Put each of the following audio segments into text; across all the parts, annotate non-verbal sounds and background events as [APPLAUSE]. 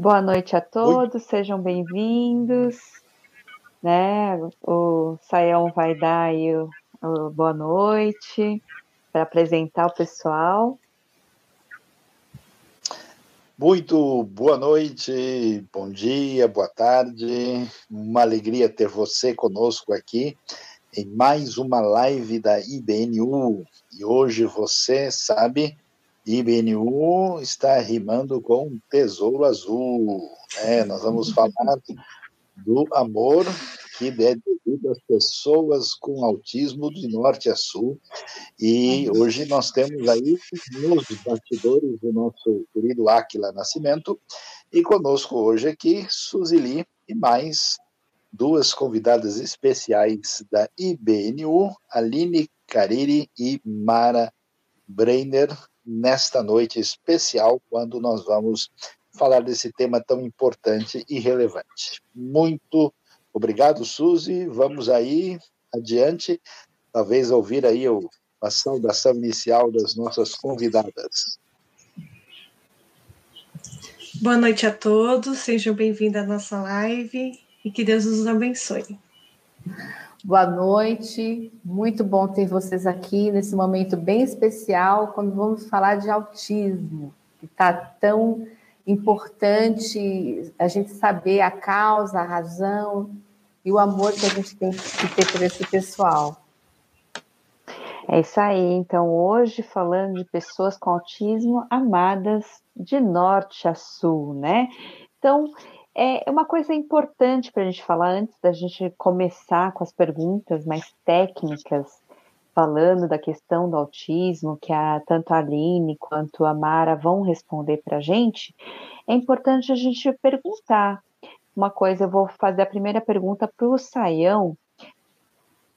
Boa noite a todos, Oi. sejam bem-vindos. Né? O Saião vai dar aí o, o boa noite para apresentar o pessoal. Muito boa noite, bom dia, boa tarde. Uma alegria ter você conosco aqui em mais uma live da IBNU. E hoje você sabe, IBNU está rimando com Tesouro Azul. É, nós vamos falar do amor que é devido às pessoas com autismo de norte a sul. E hoje nós temos aí nos bastidores o nosso querido Aquila Nascimento, e conosco hoje aqui Suzili e mais duas convidadas especiais da IBNU, Aline Cariri e Mara Breiner, nesta noite especial, quando nós vamos falar desse tema tão importante e relevante. Muito obrigado, Suzy. Vamos aí adiante, talvez ouvir aí a saudação inicial das nossas convidadas. Boa noite a todos, sejam bem-vindos à nossa live e que Deus nos abençoe. Boa noite, muito bom ter vocês aqui nesse momento bem especial, quando vamos falar de autismo, que está tão importante a gente saber a causa, a razão e o amor que a gente tem que ter por esse pessoal. É isso aí. Então, hoje falando de pessoas com autismo amadas de norte a sul, né? Então, é uma coisa importante para a gente falar antes da gente começar com as perguntas mais técnicas, falando da questão do autismo, que a, tanto a Aline quanto a Mara vão responder para a gente. É importante a gente perguntar uma coisa. Eu vou fazer a primeira pergunta para o Saião.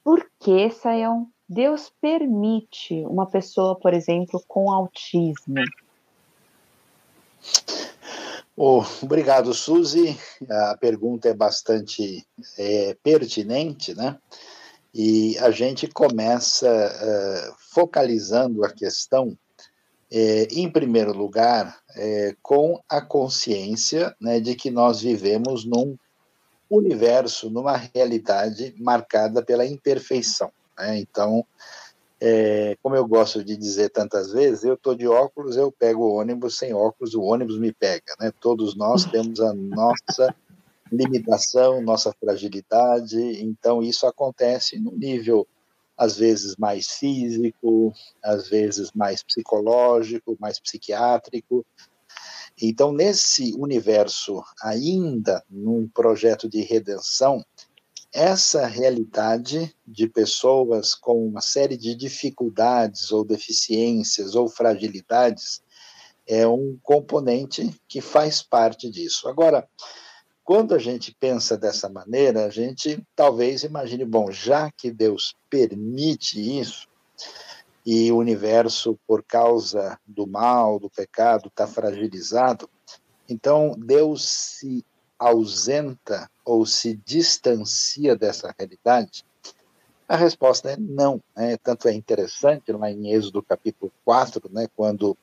Por que, Saião, Deus permite uma pessoa, por exemplo, com autismo? Oh, obrigado, Suzy. A pergunta é bastante é, pertinente, né? E a gente começa uh, focalizando a questão, é, em primeiro lugar, é, com a consciência né, de que nós vivemos num universo, numa realidade marcada pela imperfeição. Né? Então, é, como eu gosto de dizer tantas vezes, eu estou de óculos, eu pego o ônibus, sem óculos, o ônibus me pega. Né? Todos nós [LAUGHS] temos a nossa limitação, nossa fragilidade, então isso acontece no nível, às vezes, mais físico, às vezes mais psicológico, mais psiquiátrico. Então, nesse universo, ainda num projeto de redenção, essa realidade de pessoas com uma série de dificuldades ou deficiências ou fragilidades é um componente que faz parte disso. Agora, quando a gente pensa dessa maneira, a gente talvez imagine, bom, já que Deus permite isso, e o universo, por causa do mal, do pecado, está fragilizado, então Deus se ausenta ou se distancia dessa realidade? A resposta é não. Né? Tanto é interessante lá em Êxodo capítulo 4, né, quando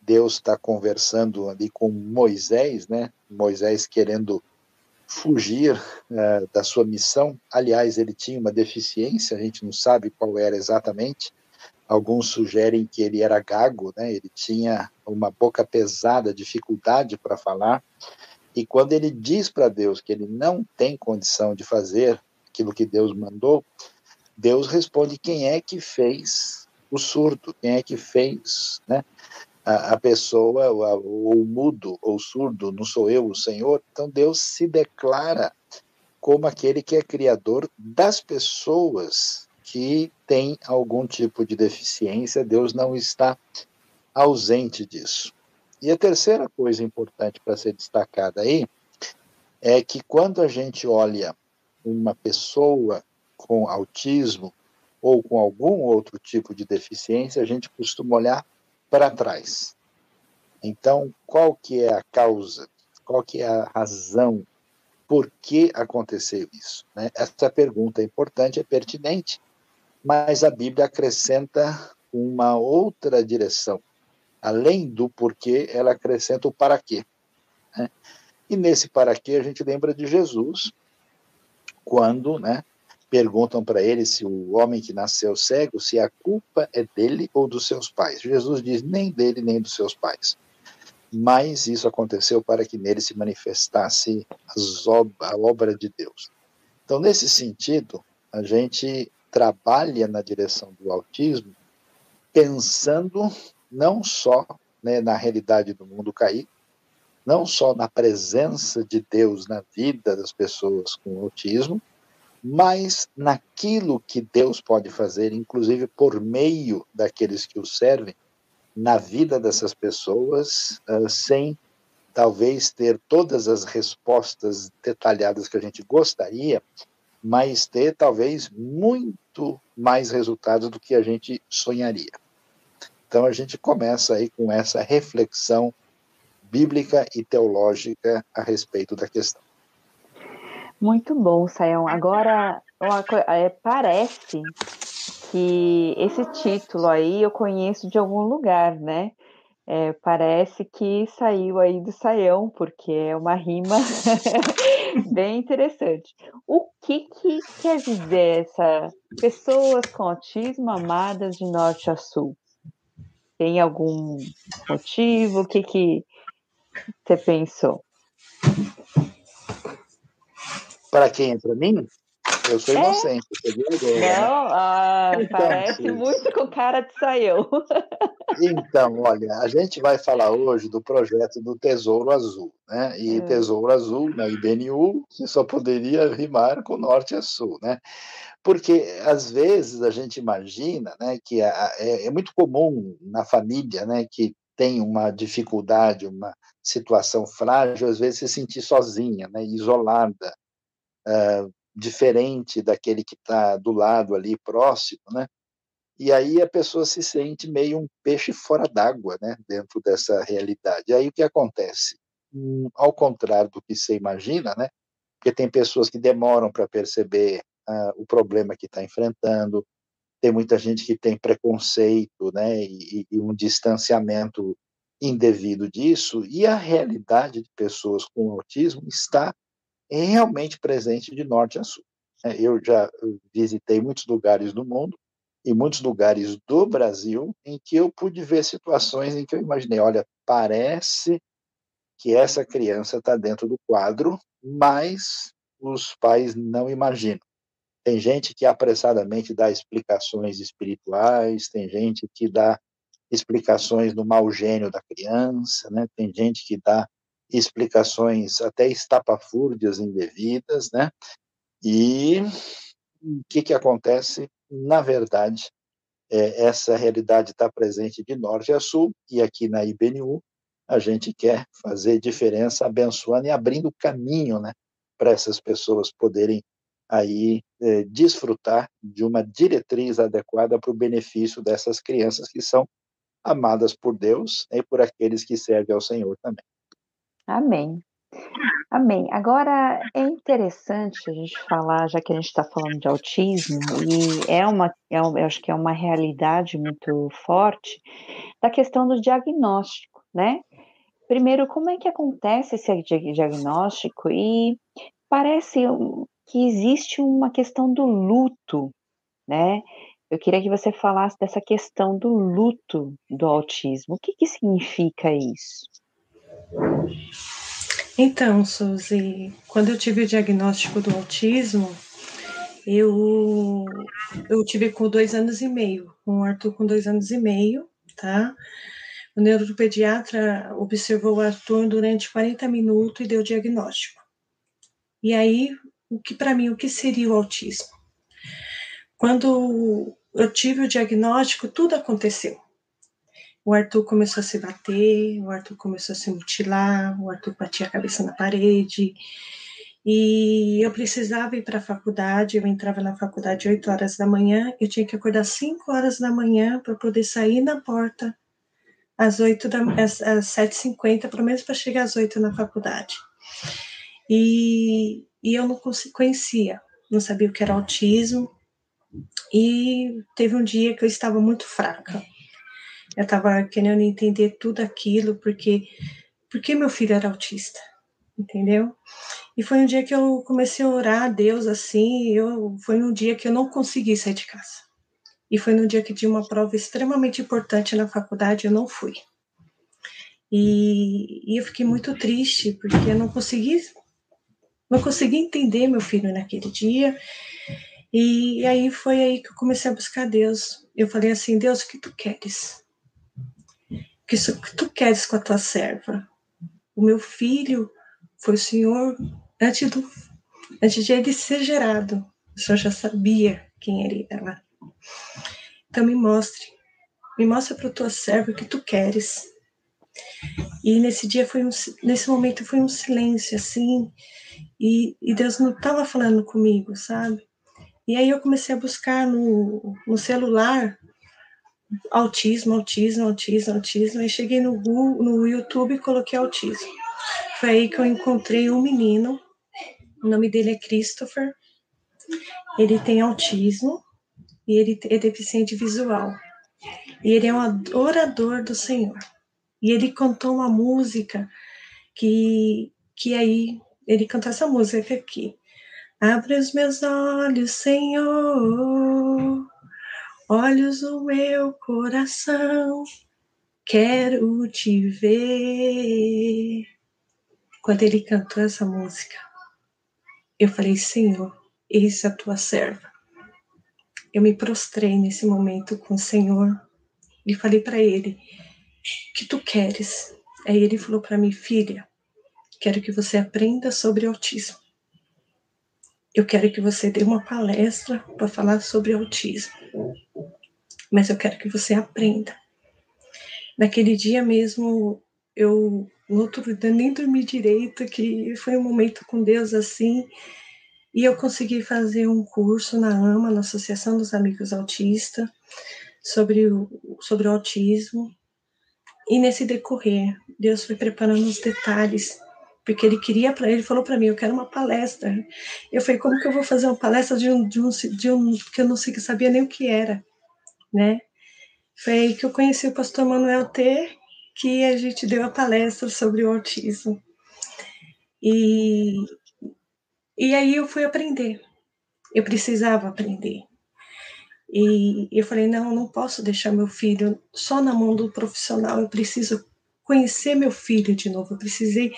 Deus está conversando ali com Moisés, né, Moisés querendo fugir uh, da sua missão. Aliás, ele tinha uma deficiência, a gente não sabe qual era exatamente. Alguns sugerem que ele era gago, né? ele tinha uma boca pesada, dificuldade para falar. E quando ele diz para Deus que ele não tem condição de fazer aquilo que Deus mandou, Deus responde: quem é que fez o surdo? Quem é que fez né, a, a pessoa, o, o mudo ou surdo? Não sou eu, o Senhor? Então Deus se declara como aquele que é criador das pessoas que têm algum tipo de deficiência. Deus não está ausente disso. E a terceira coisa importante para ser destacada aí é que quando a gente olha uma pessoa com autismo ou com algum outro tipo de deficiência, a gente costuma olhar para trás. Então, qual que é a causa? Qual que é a razão? Por que aconteceu isso? Né? Essa pergunta é importante, é pertinente, mas a Bíblia acrescenta uma outra direção além do porquê, ela acrescenta o para quê. Né? E nesse para quê a gente lembra de Jesus, quando né, perguntam para ele se o homem que nasceu cego, se a culpa é dele ou dos seus pais. Jesus diz: nem dele, nem dos seus pais. Mas isso aconteceu para que nele se manifestasse a obra de Deus. Então, nesse sentido, a gente trabalha na direção do autismo pensando não só né, na realidade do mundo caído, não só na presença de Deus na vida das pessoas com autismo, mas naquilo que Deus pode fazer, inclusive por meio daqueles que o servem, na vida dessas pessoas, uh, sem talvez ter todas as respostas detalhadas que a gente gostaria, mas ter talvez muito mais resultados do que a gente sonharia. Então a gente começa aí com essa reflexão bíblica e teológica a respeito da questão. Muito bom, Sayão. Agora, é, parece que esse título aí eu conheço de algum lugar, né? É, parece que saiu aí do Saião, porque é uma rima [LAUGHS] bem interessante. O que, que quer dizer essa pessoas com autismo amadas de norte a sul? Tem algum motivo? O que, que você pensou? Para quem? Para mim? Eu sou é? inocente, é? Não, ah, então, parece sim. muito com cara de saiu. [LAUGHS] Então, olha, a gente vai falar hoje do projeto do Tesouro Azul, né? E hum. Tesouro Azul, na IBNU, você só poderia rimar com norte a sul, né? Porque às vezes a gente imagina, né, que é, é muito comum na família, né, que tem uma dificuldade, uma situação frágil, às vezes se sentir sozinha, né, isolada, uh, diferente daquele que está do lado ali próximo, né? E aí a pessoa se sente meio um peixe fora d'água, né? Dentro dessa realidade. Aí o que acontece? Hum, ao contrário do que você imagina, né? Porque tem pessoas que demoram para perceber uh, o problema que está enfrentando, tem muita gente que tem preconceito, né? E, e um distanciamento indevido disso. E a realidade de pessoas com autismo está é realmente presente de norte a sul. É, eu já visitei muitos lugares do mundo e muitos lugares do Brasil em que eu pude ver situações em que eu imaginei, olha, parece que essa criança está dentro do quadro, mas os pais não imaginam. Tem gente que apressadamente dá explicações espirituais, tem gente que dá explicações do mau gênio da criança, né? tem gente que dá explicações até estapafúrdias indevidas, né? E o que, que acontece? Na verdade, é, essa realidade está presente de norte a sul, e aqui na IBNU a gente quer fazer diferença, abençoando e abrindo caminho né, para essas pessoas poderem aí é, desfrutar de uma diretriz adequada para o benefício dessas crianças que são amadas por Deus e por aqueles que servem ao Senhor também. Amém. Amém. Agora é interessante a gente falar, já que a gente está falando de autismo, e é uma, é, eu acho que é uma realidade muito forte, da questão do diagnóstico, né? Primeiro, como é que acontece esse diagnóstico? E parece que existe uma questão do luto, né? Eu queria que você falasse dessa questão do luto do autismo. O que, que significa isso? Então, Suzy, quando eu tive o diagnóstico do autismo, eu, eu tive com dois anos e meio, com o Arthur com dois anos e meio, tá? O neuropediatra observou o Arthur durante 40 minutos e deu o diagnóstico. E aí, o que para mim, o que seria o autismo? Quando eu tive o diagnóstico, tudo aconteceu o Arthur começou a se bater, o Arthur começou a se mutilar, o Arthur batia a cabeça na parede. E eu precisava ir para a faculdade, eu entrava na faculdade 8 horas da manhã, eu tinha que acordar 5 horas da manhã para poder sair na porta às 8 da às, às 7h50, pelo menos para chegar às 8 na faculdade. E, e eu não conhecia, não sabia o que era autismo. E teve um dia que eu estava muito fraca. Eu estava querendo entender tudo aquilo, porque, porque meu filho era autista. entendeu? E foi um dia que eu comecei a orar a Deus assim, eu foi num dia que eu não consegui sair de casa. E foi no dia que tinha uma prova extremamente importante na faculdade, eu não fui. E, e eu fiquei muito triste porque eu não consegui não consegui entender meu filho naquele dia. E aí foi aí que eu comecei a buscar Deus. Eu falei assim: Deus, o que tu queres? Que, o que tu queres com a tua serva? O meu filho foi o Senhor antes, do, antes de ele ser gerado. O Senhor já sabia quem ele era. Então me mostre, me mostra para tua serva o que tu queres. E nesse dia foi um, nesse momento foi um silêncio assim, e, e Deus não estava falando comigo, sabe? E aí eu comecei a buscar no, no celular autismo, autismo, autismo, autismo. E cheguei no Google, no YouTube e coloquei autismo. Foi aí que eu encontrei um menino. O nome dele é Christopher. Ele tem autismo e ele é deficiente visual. E ele é um adorador do Senhor. E ele cantou uma música que, que aí, ele cantou essa música aqui. Abre os meus olhos, Senhor, olhos do meu coração, quero te ver. Quando ele cantou essa música, eu falei, Senhor, eis a tua serva. Eu me prostrei nesse momento com o Senhor e falei para ele: O que tu queres? Aí ele falou para mim, filha, quero que você aprenda sobre autismo. Eu quero que você dê uma palestra para falar sobre autismo. Mas eu quero que você aprenda. Naquele dia mesmo, eu no outro nem dormi direito, que foi um momento com Deus assim, e eu consegui fazer um curso na AMA, na Associação dos Amigos Autistas, sobre o, sobre o autismo. E nesse decorrer, Deus foi preparando os detalhes, porque Ele queria para ele, falou para mim: Eu quero uma palestra. Eu falei: Como que eu vou fazer uma palestra de um, de um, de um que eu não sabia nem o que era, né? Foi aí que eu conheci o pastor Manuel T, que a gente deu a palestra sobre o autismo. E, e aí eu fui aprender. Eu precisava aprender. E eu falei: não, eu não posso deixar meu filho só na mão do profissional, eu preciso conhecer meu filho de novo, eu precisei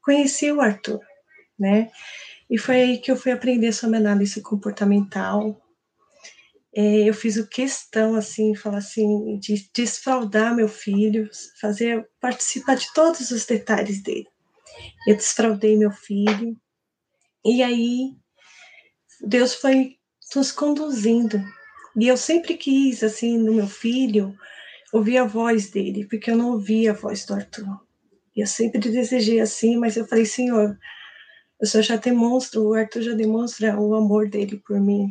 conhecer o Arthur, né? E foi aí que eu fui aprender sobre análise comportamental. É, eu fiz o questão, assim, falar assim, de desfraudar meu filho, fazer, participar de todos os detalhes dele. Eu desfraudei meu filho, e aí, Deus foi nos conduzindo. E eu sempre quis, assim, no meu filho, ouvir a voz dele, porque eu não ouvia a voz do Arthur. Eu sempre desejei assim, mas eu falei, Senhor, o Senhor já demonstra, o Arthur já demonstra o amor dele por mim.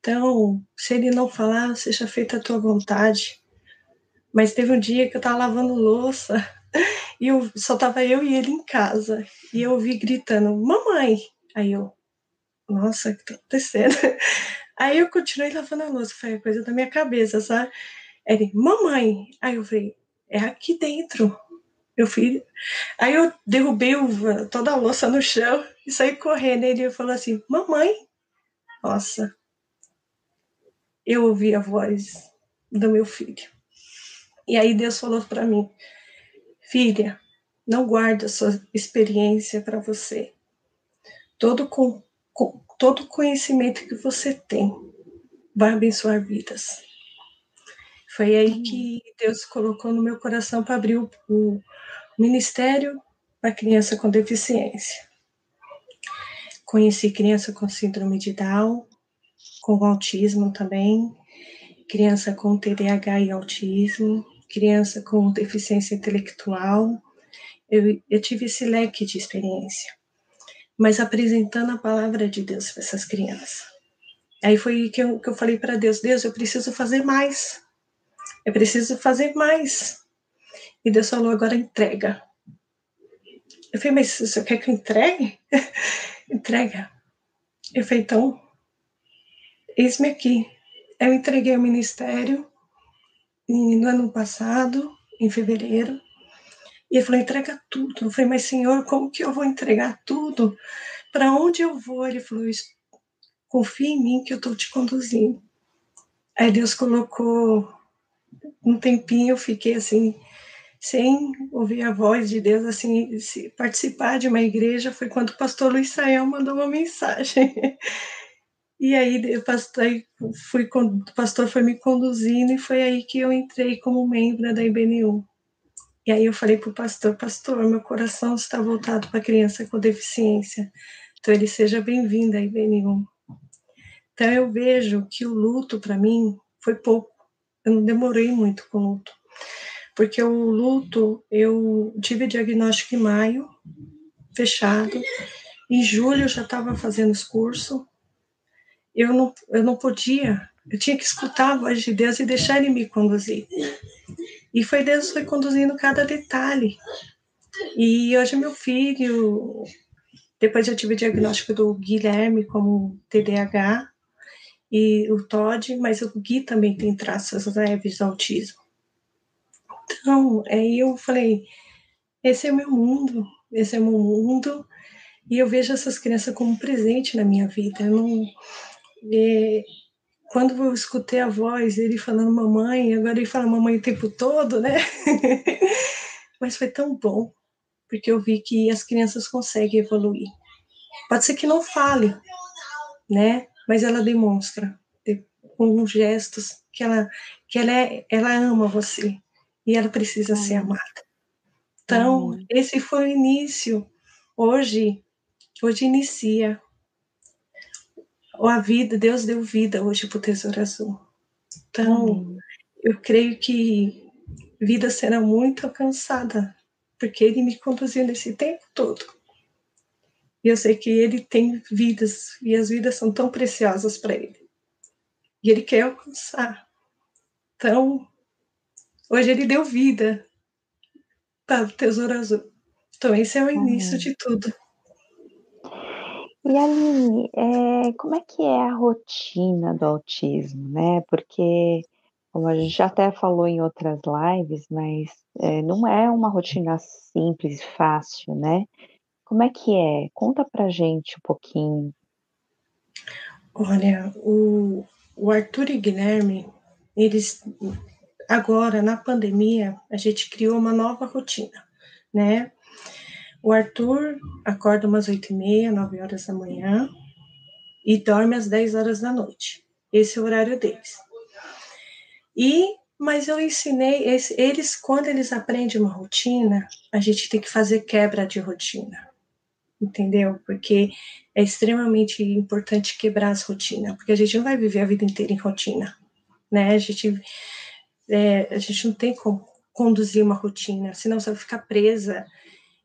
Então, se ele não falar, seja feita a tua vontade. Mas teve um dia que eu estava lavando louça [LAUGHS] e eu, só tava eu e ele em casa. E eu ouvi gritando, mamãe! Aí eu, nossa, o que tá acontecendo? [LAUGHS] Aí eu continuei lavando a louça, foi coisa da minha cabeça, sabe? Ele, mamãe! Aí eu falei, é aqui dentro, meu filho. Aí eu derrubei o, toda a louça no chão e saí correndo. Ele falou assim, mamãe! Nossa, eu ouvi a voz do meu filho. E aí Deus falou para mim, filha, não guarde a sua experiência para você todo, com, com, todo conhecimento que você tem vai abençoar vidas. Foi aí que Deus colocou no meu coração para abrir o, o Ministério para Criança com Deficiência. Conheci criança com síndrome de Down, com autismo também, criança com TDAH e autismo, criança com deficiência intelectual. Eu, eu tive esse leque de experiência mas apresentando a palavra de Deus para essas crianças. Aí foi que eu, que eu falei para Deus: Deus, eu preciso fazer mais. Eu preciso fazer mais. E Deus falou: agora entrega. Eu falei: mas você quer que eu entregue? [LAUGHS] entrega. Eu falei: então, eis-me aqui. Eu entreguei o ministério no ano passado, em fevereiro, E ele falou: entrega tudo. Eu falei: mas senhor, como que eu vou entregar tudo? Para onde eu vou? Ele falou: confia em mim que eu estou te conduzindo. Aí Deus colocou um tempinho, eu fiquei assim, sem ouvir a voz de Deus, assim, participar de uma igreja foi quando o pastor Luiz Sael mandou uma mensagem. [LAUGHS] E aí o pastor, fui, o pastor foi me conduzindo e foi aí que eu entrei como membro da IBNU. E aí eu falei para o pastor, pastor, meu coração está voltado para criança com deficiência, então ele seja bem-vindo à IBNU. Então eu vejo que o luto para mim foi pouco, eu não demorei muito com o luto, porque o luto eu tive diagnóstico em maio, fechado, em julho eu já estava fazendo os cursos, eu não, eu não podia, eu tinha que escutar a voz de Deus e deixar ele me conduzir. E foi Deus foi conduzindo cada detalhe. E hoje meu filho, depois eu tive o diagnóstico do Guilherme como TDAH e o Todd, mas o Gui também tem traços leves de autismo. Então, aí eu falei, esse é o meu mundo, esse é o meu mundo, e eu vejo essas crianças como um presente na minha vida. Eu não, quando eu escutei a voz dele falando mamãe, agora ele fala mamãe o tempo todo, né? [LAUGHS] Mas foi tão bom, porque eu vi que as crianças conseguem evoluir. Pode ser que não fale, né? Mas ela demonstra com gestos que ela que ela é, ela ama você e ela precisa ser amada. Então, esse foi o início. Hoje, hoje inicia ou a vida, Deus deu vida hoje para o Tesouro Azul. Então, eu creio que vida será muito alcançada, porque Ele me conduziu nesse tempo todo. E eu sei que Ele tem vidas, e as vidas são tão preciosas para Ele. E Ele quer alcançar. Então, hoje Ele deu vida para o Tesouro Azul. Então, esse é o início de tudo. E Aline, é, como é que é a rotina do autismo, né? Porque, como a gente já até falou em outras lives, mas é, não é uma rotina simples, fácil, né? Como é que é? Conta pra gente um pouquinho. Olha, o, o Arthur e Guilherme, eles agora na pandemia a gente criou uma nova rotina, né? O Arthur acorda umas oito e meia, nove horas da manhã e dorme às dez horas da noite. Esse é o horário deles. E, mas eu ensinei, eles, quando eles aprendem uma rotina, a gente tem que fazer quebra de rotina. Entendeu? Porque é extremamente importante quebrar as rotinas, porque a gente não vai viver a vida inteira em rotina, né? A gente, é, a gente não tem como conduzir uma rotina, senão você vai ficar presa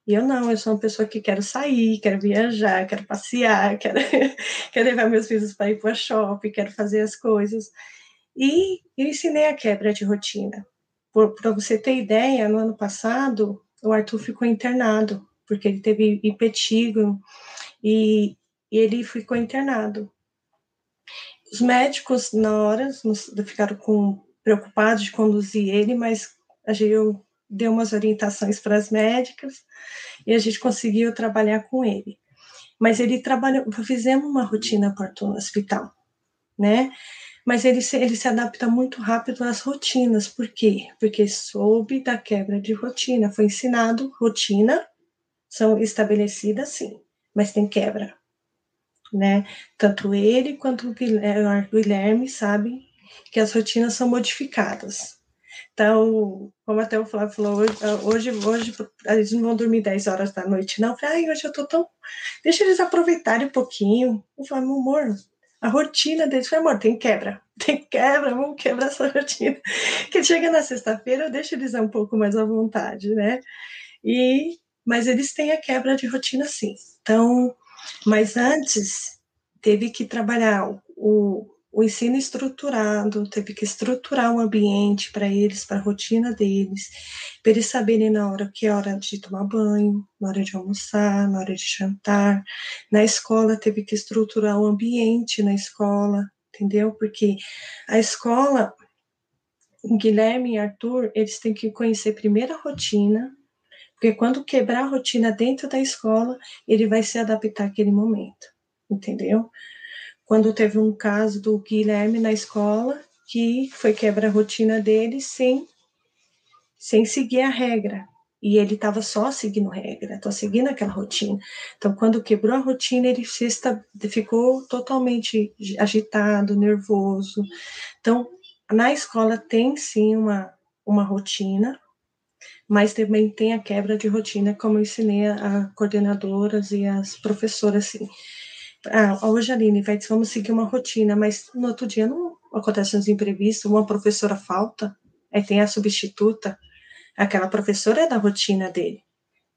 e eu não, eu sou uma pessoa que quero sair, quero viajar, quero passear, [LAUGHS] quero, quero levar meus filhos para ir para o shopping, quero fazer as coisas. E eu ensinei a quebra de rotina. Para você ter ideia, no ano passado, o Arthur ficou internado, porque ele teve impetigo e, e ele ficou internado. Os médicos, na hora, ficaram com, preocupados de conduzir ele, mas eu deu umas orientações para as médicas e a gente conseguiu trabalhar com ele. Mas ele trabalhou, fizemos uma rotina parto no hospital, né? Mas ele se, ele se adapta muito rápido às rotinas. Por quê? Porque soube da quebra de rotina. Foi ensinado rotina, são estabelecidas sim, mas tem quebra, né? Tanto ele quanto o Guilherme sabem que as rotinas são modificadas. Então, como até o Flávio falou, hoje, hoje, eles não vão dormir 10 horas da noite, não. Falei, ai, hoje eu tô tão. Deixa eles aproveitarem um pouquinho. Eu falei, meu amor, a rotina deles. Falei, amor, tem quebra. [LAUGHS] Tem quebra, vamos quebrar essa rotina. Que chega na sexta-feira, eu deixo eles um pouco mais à vontade, né? E, mas eles têm a quebra de rotina, sim. Então, mas antes, teve que trabalhar o, o ensino estruturado, teve que estruturar um ambiente para eles, para a rotina deles, para eles saberem na hora que é hora de tomar banho, na hora de almoçar, na hora de jantar. Na escola teve que estruturar o ambiente na escola, entendeu? Porque a escola, Guilherme e Arthur, eles têm que conhecer primeiro a rotina, Porque quando quebrar a rotina dentro da escola, ele vai se adaptar àquele momento, entendeu? Quando teve um caso do Guilherme na escola, que foi quebra rotina dele sem, sem seguir a regra. E ele estava só seguindo regra, tô seguindo aquela rotina. Então, quando quebrou a rotina, ele ficou totalmente agitado, nervoso. Então, na escola tem sim uma, uma rotina, mas também tem a quebra de rotina, como eu ensinei a, a coordenadoras e as professoras, assim. Ah, hoje, Aline, vai, vamos seguir uma rotina, mas no outro dia não acontecem os imprevistos, uma professora falta, aí tem a substituta, aquela professora é da rotina dele.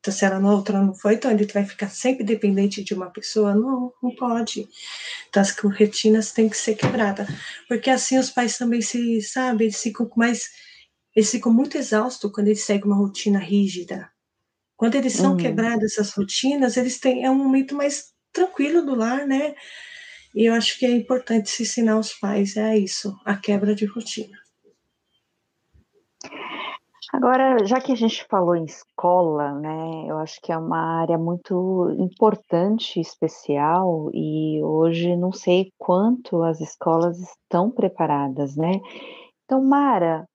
Então, se ela na outra não foi, então ele vai ficar sempre dependente de uma pessoa? Não, não pode. Então, as rotinas têm que ser quebradas. Porque assim os pais também se, sabe, eles ficam mais. Eles ficam muito exaustos quando eles seguem uma rotina rígida. Quando eles são uhum. quebradas essas rotinas, eles têm. É um momento mais tranquilo do lar, né? E eu acho que é importante se ensinar os pais é isso, a quebra de rotina. Agora, já que a gente falou em escola, né, eu acho que é uma área muito importante, especial, e hoje não sei quanto as escolas estão preparadas, né? Então, Mara,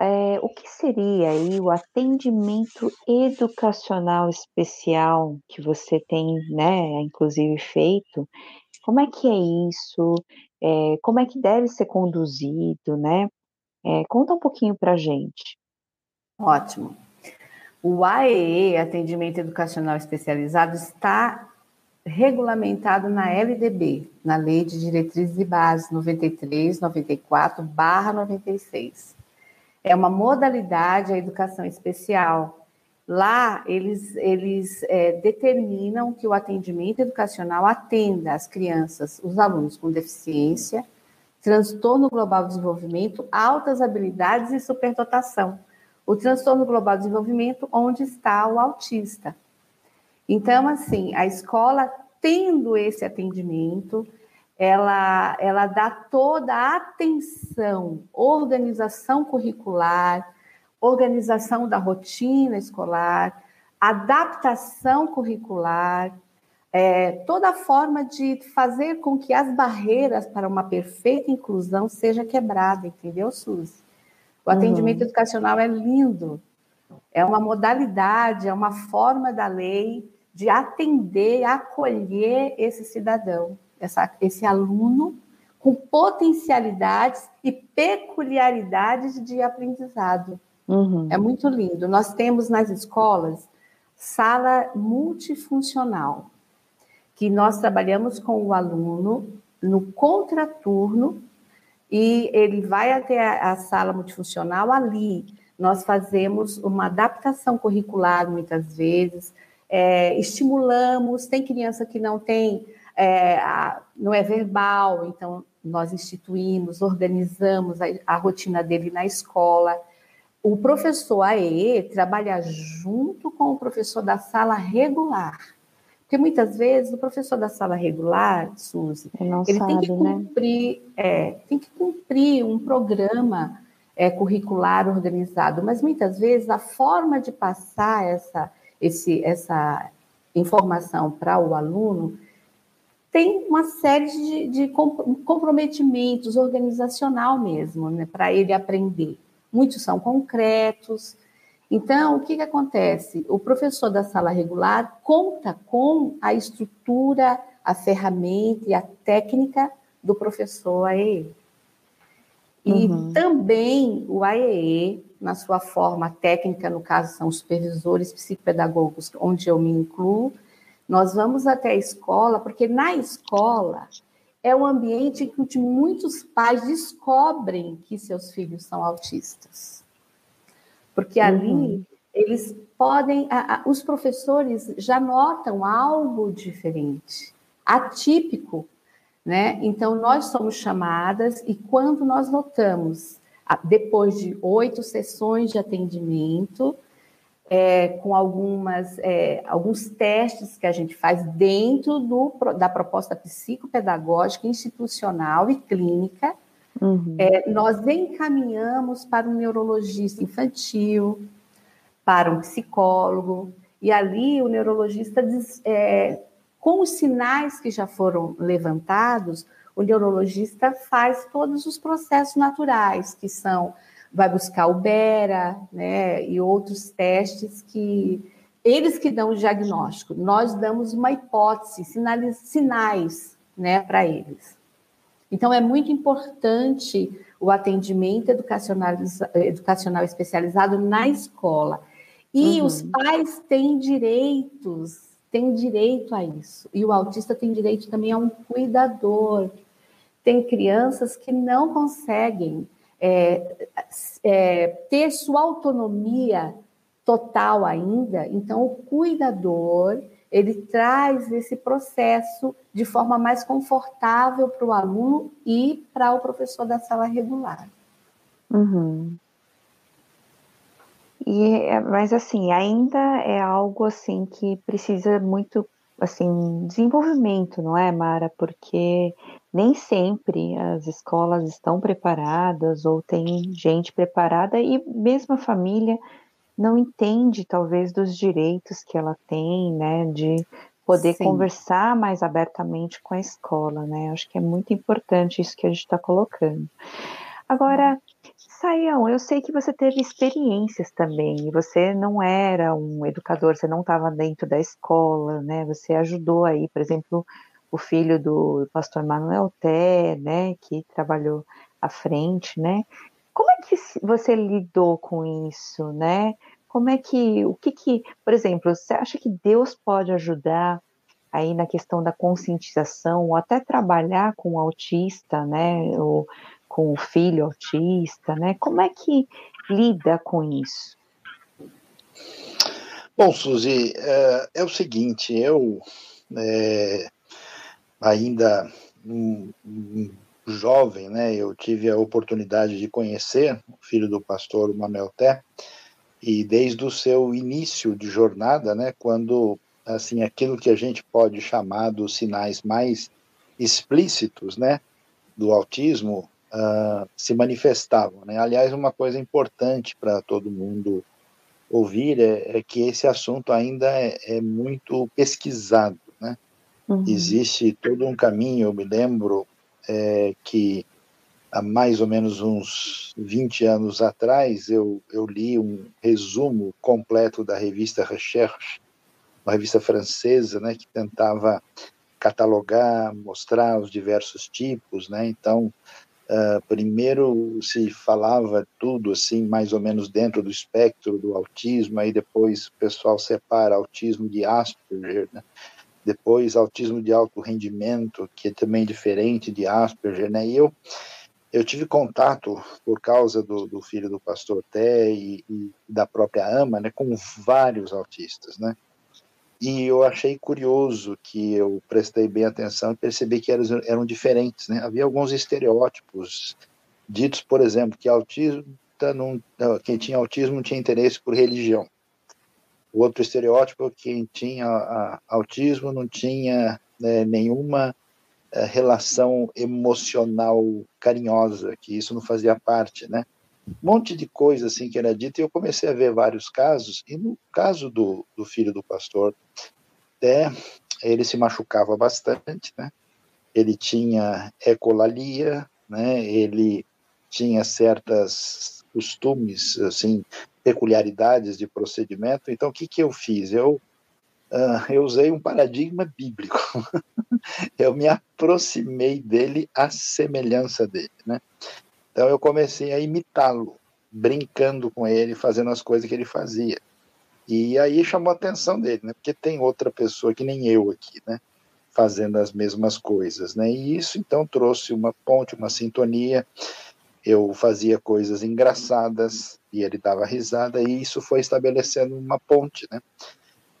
é, o que seria aí o atendimento educacional especial que você tem, né, inclusive feito? Como é que é isso? É, como é que deve ser conduzido, né? É, conta um pouquinho para gente. Ótimo. O AEE, Atendimento Educacional Especializado, está regulamentado na LDB, na Lei de Diretrizes e Bases 93, 94, barra 96. É uma modalidade a educação especial. Lá, eles, eles é, determinam que o atendimento educacional atenda as crianças, os alunos com deficiência, transtorno global de desenvolvimento, altas habilidades e superdotação o transtorno global de desenvolvimento, onde está o autista. Então, assim, a escola tendo esse atendimento, ela, ela dá toda a atenção, organização curricular, organização da rotina escolar, adaptação curricular, é, toda forma de fazer com que as barreiras para uma perfeita inclusão seja quebrada, entendeu, Suzy? O atendimento uhum. educacional é lindo, é uma modalidade, é uma forma da lei de atender, acolher esse cidadão, essa, esse aluno com potencialidades e peculiaridades de aprendizado. Uhum. É muito lindo. Nós temos nas escolas sala multifuncional, que nós trabalhamos com o aluno no contraturno e ele vai até a, a sala multifuncional ali. Nós fazemos uma adaptação curricular muitas vezes, é, estimulamos. Tem criança que não tem, é, a, não é verbal, então nós instituímos, organizamos a, a rotina dele na escola. O professor AE trabalha junto com o professor da sala regular. Porque muitas vezes o professor da sala regular, Suzy, ele, sabe, tem que né? cumprir, né? é, tem que cumprir um programa é, curricular organizado, mas muitas vezes a forma de passar essa, esse, essa informação para o aluno tem uma série de, de comprometimentos organizacional mesmo, né, para ele aprender. Muitos são concretos, então, o que, que acontece? O professor da sala regular conta com a estrutura, a ferramenta e a técnica do professor AEE. E uhum. também o AEE, na sua forma técnica, no caso são os supervisores psicopedagogos, onde eu me incluo, nós vamos até a escola, porque na escola é o ambiente em que muitos pais descobrem que seus filhos são autistas porque ali uhum. eles podem, a, a, os professores já notam algo diferente, atípico, né? Então nós somos chamadas e quando nós notamos, depois de oito sessões de atendimento, é, com algumas, é, alguns testes que a gente faz dentro do, da proposta psicopedagógica institucional e clínica, Uhum. É, nós encaminhamos para um neurologista infantil, para um psicólogo, e ali o neurologista, diz, é, com os sinais que já foram levantados, o neurologista faz todos os processos naturais, que são, vai buscar o BERA, né, e outros testes que eles que dão o diagnóstico, nós damos uma hipótese, sinais, sinais né, para eles. Então, é muito importante o atendimento educacional, educacional especializado na escola. E uhum. os pais têm direitos, têm direito a isso. E o autista tem direito também a um cuidador. Tem crianças que não conseguem é, é, ter sua autonomia total ainda, então o cuidador ele traz esse processo de forma mais confortável para o aluno e para o professor da sala regular. Uhum. E, é, mas assim, ainda é algo assim que precisa muito assim desenvolvimento, não é, Mara? Porque nem sempre as escolas estão preparadas ou tem gente preparada e mesmo a família não entende talvez dos direitos que ela tem, né, de poder Sim. conversar mais abertamente com a escola, né? Acho que é muito importante isso que a gente está colocando. Agora, Saião, eu sei que você teve experiências também, e você não era um educador, você não estava dentro da escola, né? Você ajudou aí, por exemplo, o filho do pastor Manuel Té, né, que trabalhou à frente, né? Como é que você lidou com isso, né? Como é que, o que que, por exemplo, você acha que Deus pode ajudar aí na questão da conscientização, ou até trabalhar com o autista, né, ou com o filho autista, né? Como é que lida com isso? Bom, Suzy, é, é o seguinte, eu é, ainda um, um jovem, né, eu tive a oportunidade de conhecer o filho do pastor Manuel Té, e desde o seu início de jornada, né, quando assim aquilo que a gente pode chamar dos sinais mais explícitos, né, do autismo uh, se manifestavam, né? Aliás, uma coisa importante para todo mundo ouvir é, é, que esse assunto ainda é, é muito pesquisado? Uhum. Existe todo um caminho, eu me lembro é, que há mais ou menos uns 20 anos atrás, eu, eu li um resumo completo da revista Recherche, uma revista francesa, né, que tentava catalogar, mostrar os diversos tipos, né, então, uh, primeiro se falava tudo, assim, mais ou menos dentro do espectro do autismo, aí depois o pessoal separa autismo de Asperger, né, depois autismo de alto rendimento, que é também diferente de Asperger, né, e eu eu tive contato por causa do, do filho do pastor Té e, e, da própria ama, né, com vários autistas, né? E eu achei curioso que eu prestei bem atenção e percebi que eram, eram diferentes, né? Havia alguns estereótipos ditos, por exemplo, que autismo não, quem tinha autismo não tinha interesse por religião. O outro estereótipo, quem tinha a, autismo não tinha né, nenhuma eh, relação emocional carinhosa, que isso não fazia parte, né? Um monte de coisa assim que era dita, e eu comecei a ver vários casos, e no caso do, do filho do pastor, até ele se machucava bastante, né? Ele tinha ecolalia, né? Ele tinha certas costumes, assim, peculiaridades de procedimento. Então, o que que eu fiz? Eu uh, eu usei um paradigma bíblico. [LAUGHS] eu me aproximei dele à semelhança dele, né? Então eu comecei a imitá-lo, brincando com ele, fazendo as coisas que ele fazia. E aí chamou a atenção dele, né? Porque tem outra pessoa que nem eu aqui, né? Fazendo as mesmas coisas, né? E isso então trouxe uma ponte, uma sintonia. Eu fazia coisas engraçadas e ele dava risada e isso foi estabelecendo uma ponte, né?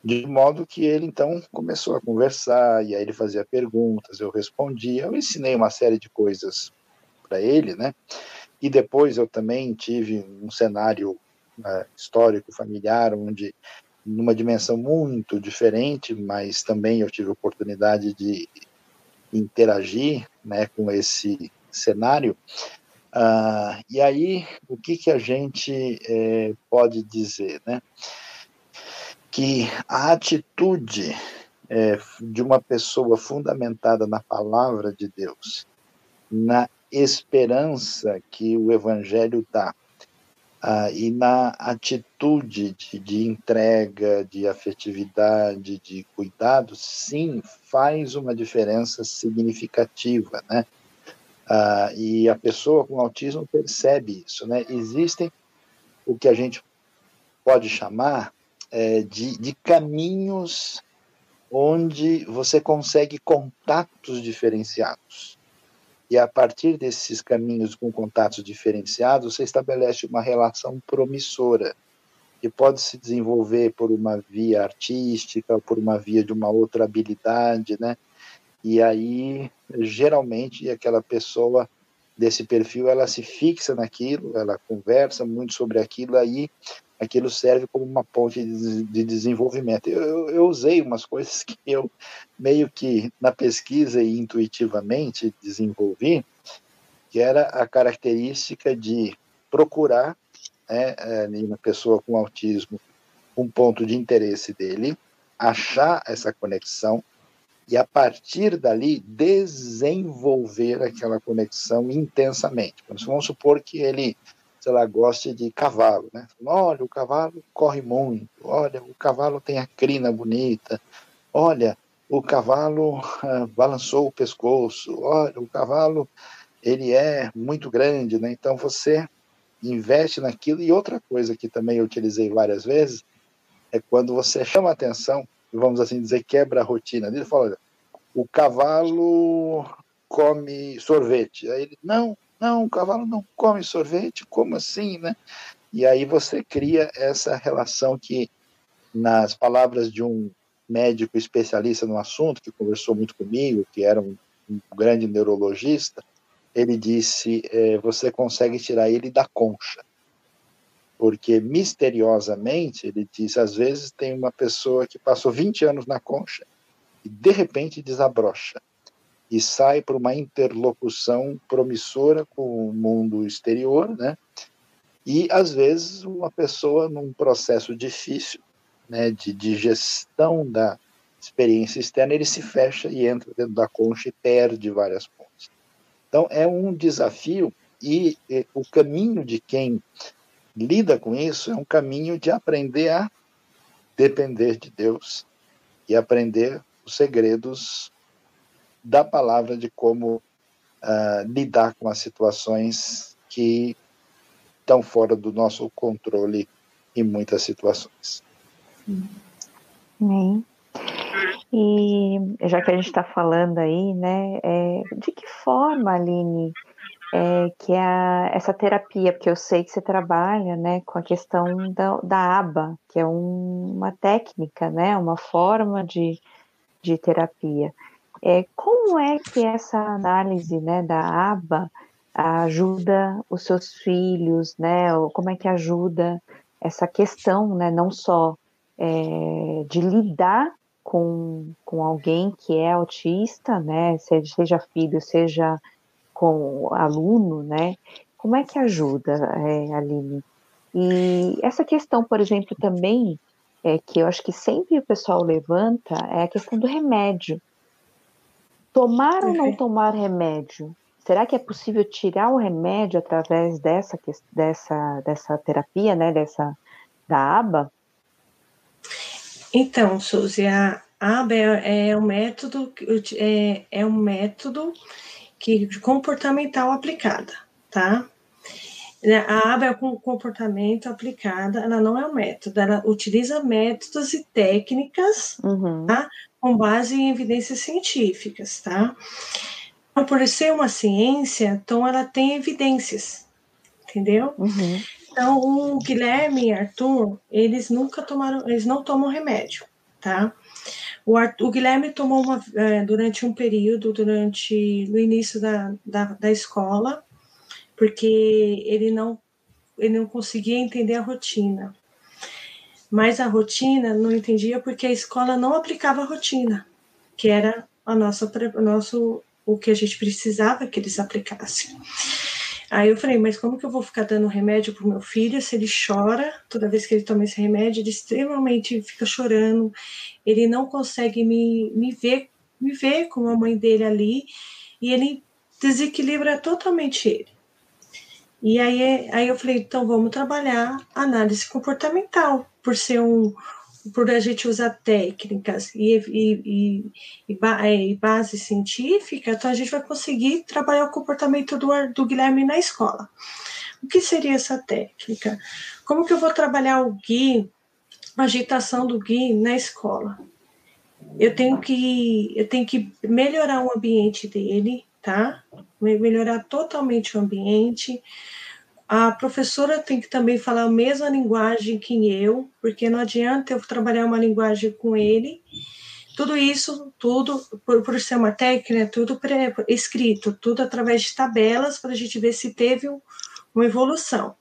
De modo que ele então começou a conversar, e aí ele fazia perguntas, eu respondia, eu ensinei uma série de coisas para ele, né? E depois eu também tive um cenário uh, histórico, familiar, onde, numa dimensão muito diferente, mas também eu tive oportunidade de interagir né, com esse cenário, Ah, e aí, o que, que a gente é, pode dizer? Né? Que a atitude é, de uma pessoa fundamentada na palavra de Deus, na esperança que o Evangelho dá, ah, e na atitude de, de, entrega, de afetividade, de cuidado, sim, faz uma diferença significativa, né? Ah, e a pessoa com autismo percebe isso, né? Existem o que a gente pode chamar é, de, de caminhos onde você consegue contatos diferenciados. E a partir desses caminhos com contatos diferenciados, você estabelece uma relação promissora, que pode se desenvolver por uma via artística, por uma via de uma outra habilidade, né? E aí, geralmente, aquela pessoa desse perfil, ela se fixa naquilo, ela conversa muito sobre aquilo, aí aquilo serve como uma ponte de, desenvolvimento. Eu, eu, eu, usei umas coisas [LAUGHS] que eu meio que na pesquisa e intuitivamente desenvolvi, que era a característica de procurar né, uma pessoa com autismo um ponto de interesse dele, achar essa conexão e a partir dali desenvolver aquela conexão intensamente. Vamos supor que ele sei lá, goste de cavalo, né? Olha, o cavalo corre muito, olha, o cavalo tem a crina bonita, olha, o cavalo ah, balançou o pescoço, olha, o cavalo, ele é muito grande, né? Então você investe naquilo. E outra coisa que também eu utilizei várias vezes é quando você chama atenção, vamos assim dizer, quebra a rotina dele, fala, olha, o cavalo come sorvete. Aí ele, não, não, o cavalo não come sorvete, como assim, né? E aí você cria essa relação que, nas palavras de um médico especialista no assunto, que conversou muito comigo, que era um, um grande neurologista, ele disse: é, você consegue tirar ele da concha. Porque misteriosamente, ele disse: às vezes tem uma pessoa que passou 20 anos na concha e de repente desabrocha e sai para uma interlocução promissora com o mundo exterior, né? E às vezes uma pessoa num processo difícil, né, de, de gestão da experiência externa, ele se fecha e entra dentro da concha e perde várias pontes. Então é um desafio e, e o caminho de quem lida com isso é um caminho de aprender a depender de Deus e aprender os segredos da palavra de como uh, lidar com as situações que estão fora do nosso controle em muitas situações. Sim. E já que a gente está falando aí, né, é, de que forma, Aline, é, que é a, essa terapia, porque eu sei que você trabalha, né, com a questão da, da aba, que é um, uma técnica, né, uma forma de, de terapia. É, como é que essa análise né, da aba ajuda os seus filhos, né? Como é que ajuda essa questão, né, não só é, de lidar com, com alguém que é autista, né, seja filho, seja com aluno, né, como é que ajuda, é, Aline? E essa questão, por exemplo, também, é, que eu acho que sempre o pessoal levanta, é a questão do remédio, Tomar ou não tomar remédio? Será que é possível tirar o remédio através dessa, dessa, dessa terapia, né? Dessa, da aba? Então, Suzy, a aba é, é um método, é, é um método que comportamental aplicada, tá? A aba é o comportamento aplicada, ela não é um método, ela utiliza métodos e técnicas uhum. tá? com base em evidências científicas, tá? Então, por ser uma ciência, então ela tem evidências, entendeu? Uhum. Então, o Guilherme e Arthur, eles nunca tomaram, eles não tomam remédio, tá? O, Arthur, o Guilherme tomou uma, é, durante um período, durante no início da, da, da escola, porque ele não, ele não conseguia entender a rotina mas a rotina não entendia porque a escola não aplicava a rotina, que era a nossa, o nosso o que a gente precisava que eles aplicassem. Aí eu falei, mas como que eu vou ficar dando remédio pro meu filho se ele chora toda vez que ele toma esse remédio? Ele extremamente fica chorando, ele não consegue me, me ver, me ver como a mãe dele ali, e ele desequilibra totalmente ele. E aí, aí eu falei, então vamos trabalhar análise comportamental, por ser um, por a gente usar técnicas e, e, e, e, é, base científica, então a gente vai conseguir trabalhar o comportamento do, do Guilherme na escola. O que seria essa técnica? Como que eu vou trabalhar o Gui, a agitação do Gui na escola? Eu tenho que, eu tenho que melhorar o ambiente dele, tá? Melhorar totalmente o ambiente, a professora tem que também falar a mesma linguagem que eu, porque não adianta eu trabalhar uma linguagem com ele. Tudo isso, tudo, por, por ser uma técnica, tudo pré, escrito, tudo através de tabelas para a gente ver se teve um, uma evolução.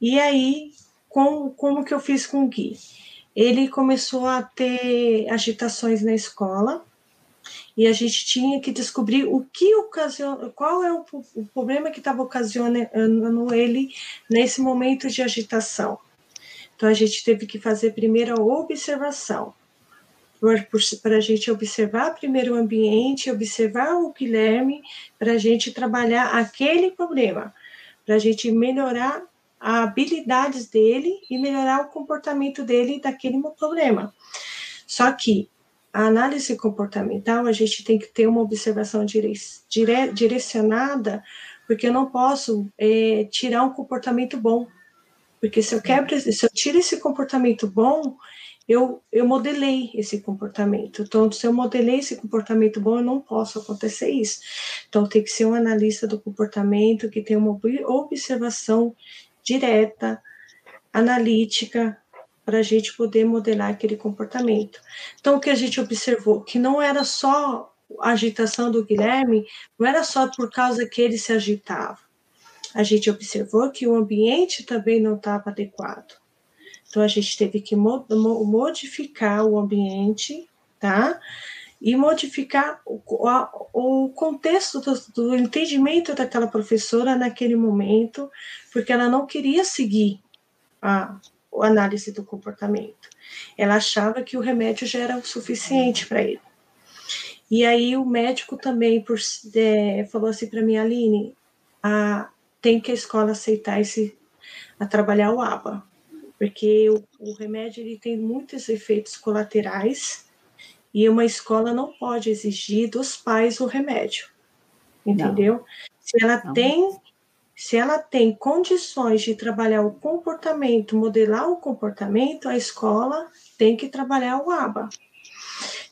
E aí, com, como que eu fiz com o Gui? Ele começou a ter agitações na escola, e a gente tinha que descobrir o que ocasiona, qual é o, o problema que estava ocasionando ele nesse momento de agitação. Então a gente teve que fazer primeiro a observação, para a gente observar primeiro o ambiente, observar o Guilherme, para a gente trabalhar aquele problema, para a gente melhorar as habilidades dele e melhorar o comportamento dele daquele problema. Só que a análise comportamental, a gente tem que ter uma observação dire, dire, direcionada, porque eu não posso é, tirar um comportamento bom. Porque se eu quebro, se eu tiro esse comportamento bom, eu, eu modelei esse comportamento. Então, se eu modelei esse comportamento bom, eu não posso acontecer isso. Então, tem que ser um analista do comportamento que tem uma observação direta, analítica, para a gente poder modelar aquele comportamento. Então, o que a gente observou? Que não era só a agitação do Guilherme, não era só por causa que ele se agitava. A gente observou que o ambiente também não estava adequado. Então, a gente teve que modificar o ambiente, tá? E modificar o, o contexto do, do entendimento daquela professora naquele momento, porque ela não queria seguir a, análise do comportamento. Ela achava que o remédio já era o suficiente para ele. E aí o médico também por, é, falou assim para mim, Aline, a, tem que a escola aceitar esse, a trabalhar o ABA, porque o, o remédio ele tem muitos efeitos colaterais e uma escola não pode exigir dos pais o remédio, entendeu? Não. Se ela não. tem se ela tem condições de trabalhar o comportamento, modelar o comportamento, a escola tem que trabalhar o ABA.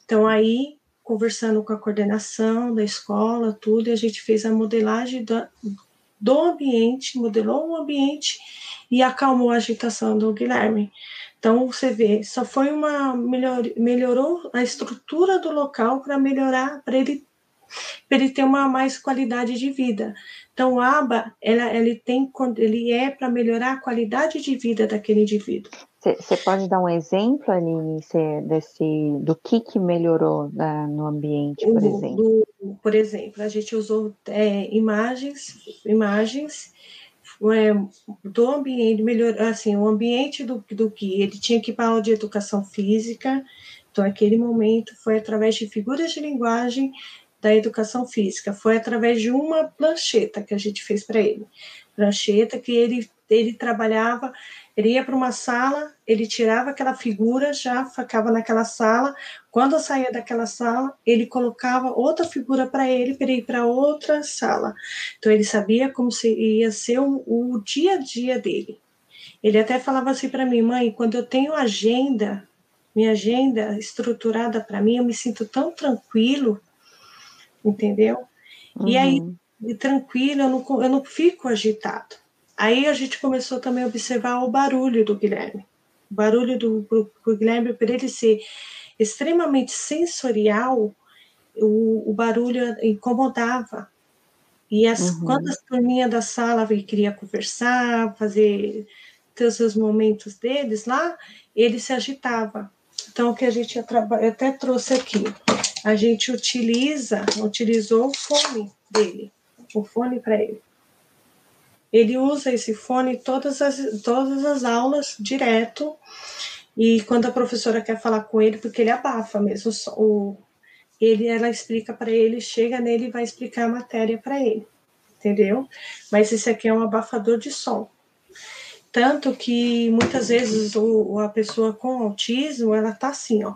Então, aí, conversando com a coordenação da escola, tudo, e a gente fez a modelagem do, do ambiente, modelou o ambiente e acalmou a agitação do Guilherme. Então, você vê, só foi uma. Melhor, melhorou a estrutura do local para melhorar, para ele, ele ter uma mais qualidade de vida. Então, o ABA, ela, ele, tem, ele é para melhorar a qualidade de vida daquele indivíduo. Você pode dar um exemplo, Aline, desse, do que, que melhorou uh, no ambiente, por o, exemplo? Do, por exemplo, a gente usou é, imagens, imagens é, do ambiente, melhor, assim, o ambiente do, do que ele tinha que aula de educação física, então, aquele momento foi através de figuras de linguagem da educação física. Foi através de uma plancheta que a gente fez para ele. Plancheta que ele, ele trabalhava, ele ia para uma sala, ele tirava aquela figura, já ficava naquela sala. Quando saía daquela sala, ele colocava outra figura para ele, para ir para outra sala. Então, ele sabia como se ia ser o, o dia a dia dele. Ele até falava assim para mim, mãe, quando eu tenho agenda, minha agenda estruturada para mim, eu me sinto tão tranquilo, entendeu? Uhum. E aí, tranquilo, eu não, eu não fico agitado. Aí a gente começou também a observar o barulho do Guilherme. O barulho do, do, do Guilherme, por ele ser extremamente sensorial, o, o barulho incomodava. E as, uhum. quando as turminhas da sala queria conversar, fazer ter os seus momentos deles lá, ele se agitava. Então, o que a gente até trouxe aqui, a gente utiliza, utilizou o fone dele, o fone para ele. ele usa esse fone todas as, todas as aulas direto. E quando a professora quer falar com ele, porque ele abafa mesmo o, ele, ela explica para ele, chega nele e vai explicar a matéria para ele, entendeu? Mas esse aqui é um abafador de som. Tanto que muitas vezes o, a pessoa com autismo, ela tá assim, ó.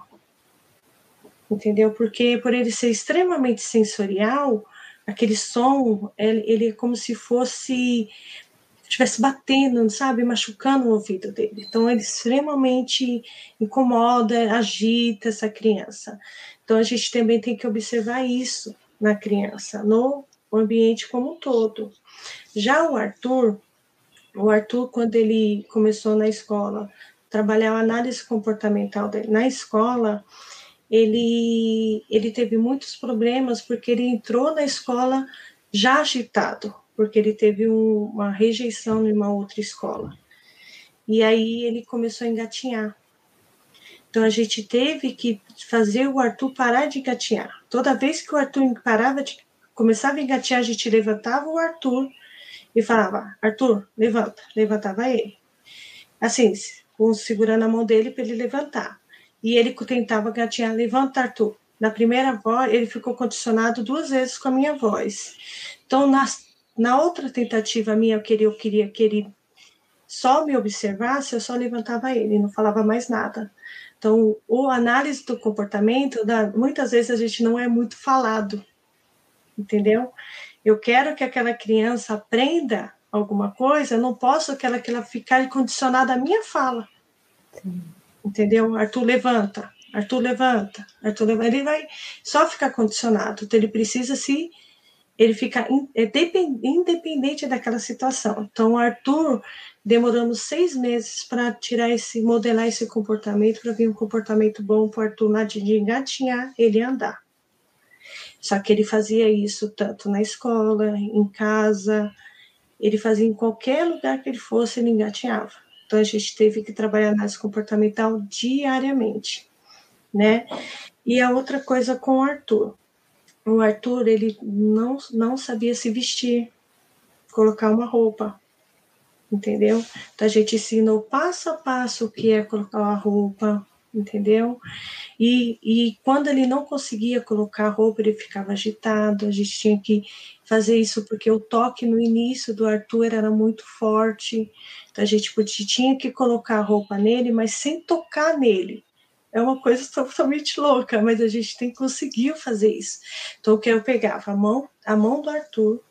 Entendeu? Porque por ele ser extremamente sensorial, aquele som, ele, ele é como se fosse estivesse batendo, sabe, machucando o ouvido dele. Então ele extremamente incomoda, agita essa criança. Então a gente também tem que observar isso na criança, no ambiente como um todo. Já o Arthur, o Arthur quando ele começou na escola, trabalhar a análise comportamental dele na escola, ele ele teve muitos problemas porque ele entrou na escola já agitado, porque ele teve um, uma rejeição em uma outra escola. E aí ele começou a engatinhar. Então a gente teve que fazer o Arthur parar de engatinhar. Toda vez que o Arthur parava de começava a engatinhar, a gente levantava o Arthur e falava: "Arthur, levanta". Levantava ele. Assim, segurando a mão dele para ele levantar. E ele tentava engatinhar: "Levanta, Arthur". Na primeira voz, ele ficou condicionado duas vezes com a minha voz. Então, na, na outra tentativa minha, eu queria, eu queria que ele só me observasse, eu só levantava ele, não falava mais nada. Então, o análise do comportamento, muitas vezes a gente não é muito falado, entendeu? Eu quero que aquela criança aprenda alguma coisa, eu não posso que ela, que ela ficar condicionada à minha fala. Sim. Entendeu? Arthur levanta, Arthur levanta, Arthur levanta. Ele vai só ficar condicionado. Então ele precisa se ele fica é independente daquela situação. Então, Arthur, demoramos seis meses para tirar esse, modelar esse comportamento, para vir um comportamento bom para Arthur de engatinhar, ele andar. Só que ele fazia isso tanto na escola, em casa, ele fazia em qualquer lugar que ele fosse, ele engatinhava. Então a gente teve que trabalhar análise comportamental diariamente, né? E a outra coisa com o Arthur. O Arthur, ele não, não sabia se vestir, colocar uma roupa, entendeu? Então a gente ensinou passo a passo o que é colocar a roupa, entendeu? E, e quando ele não conseguia colocar a roupa, ele ficava agitado, a gente tinha que fazer isso porque o toque no início do Arthur era muito forte, então a gente tinha que colocar a roupa nele, mas sem tocar nele. É uma coisa totalmente louca, mas a gente tem conseguiu fazer isso. Então, o que eu pegava a mão, a mão do Arthur,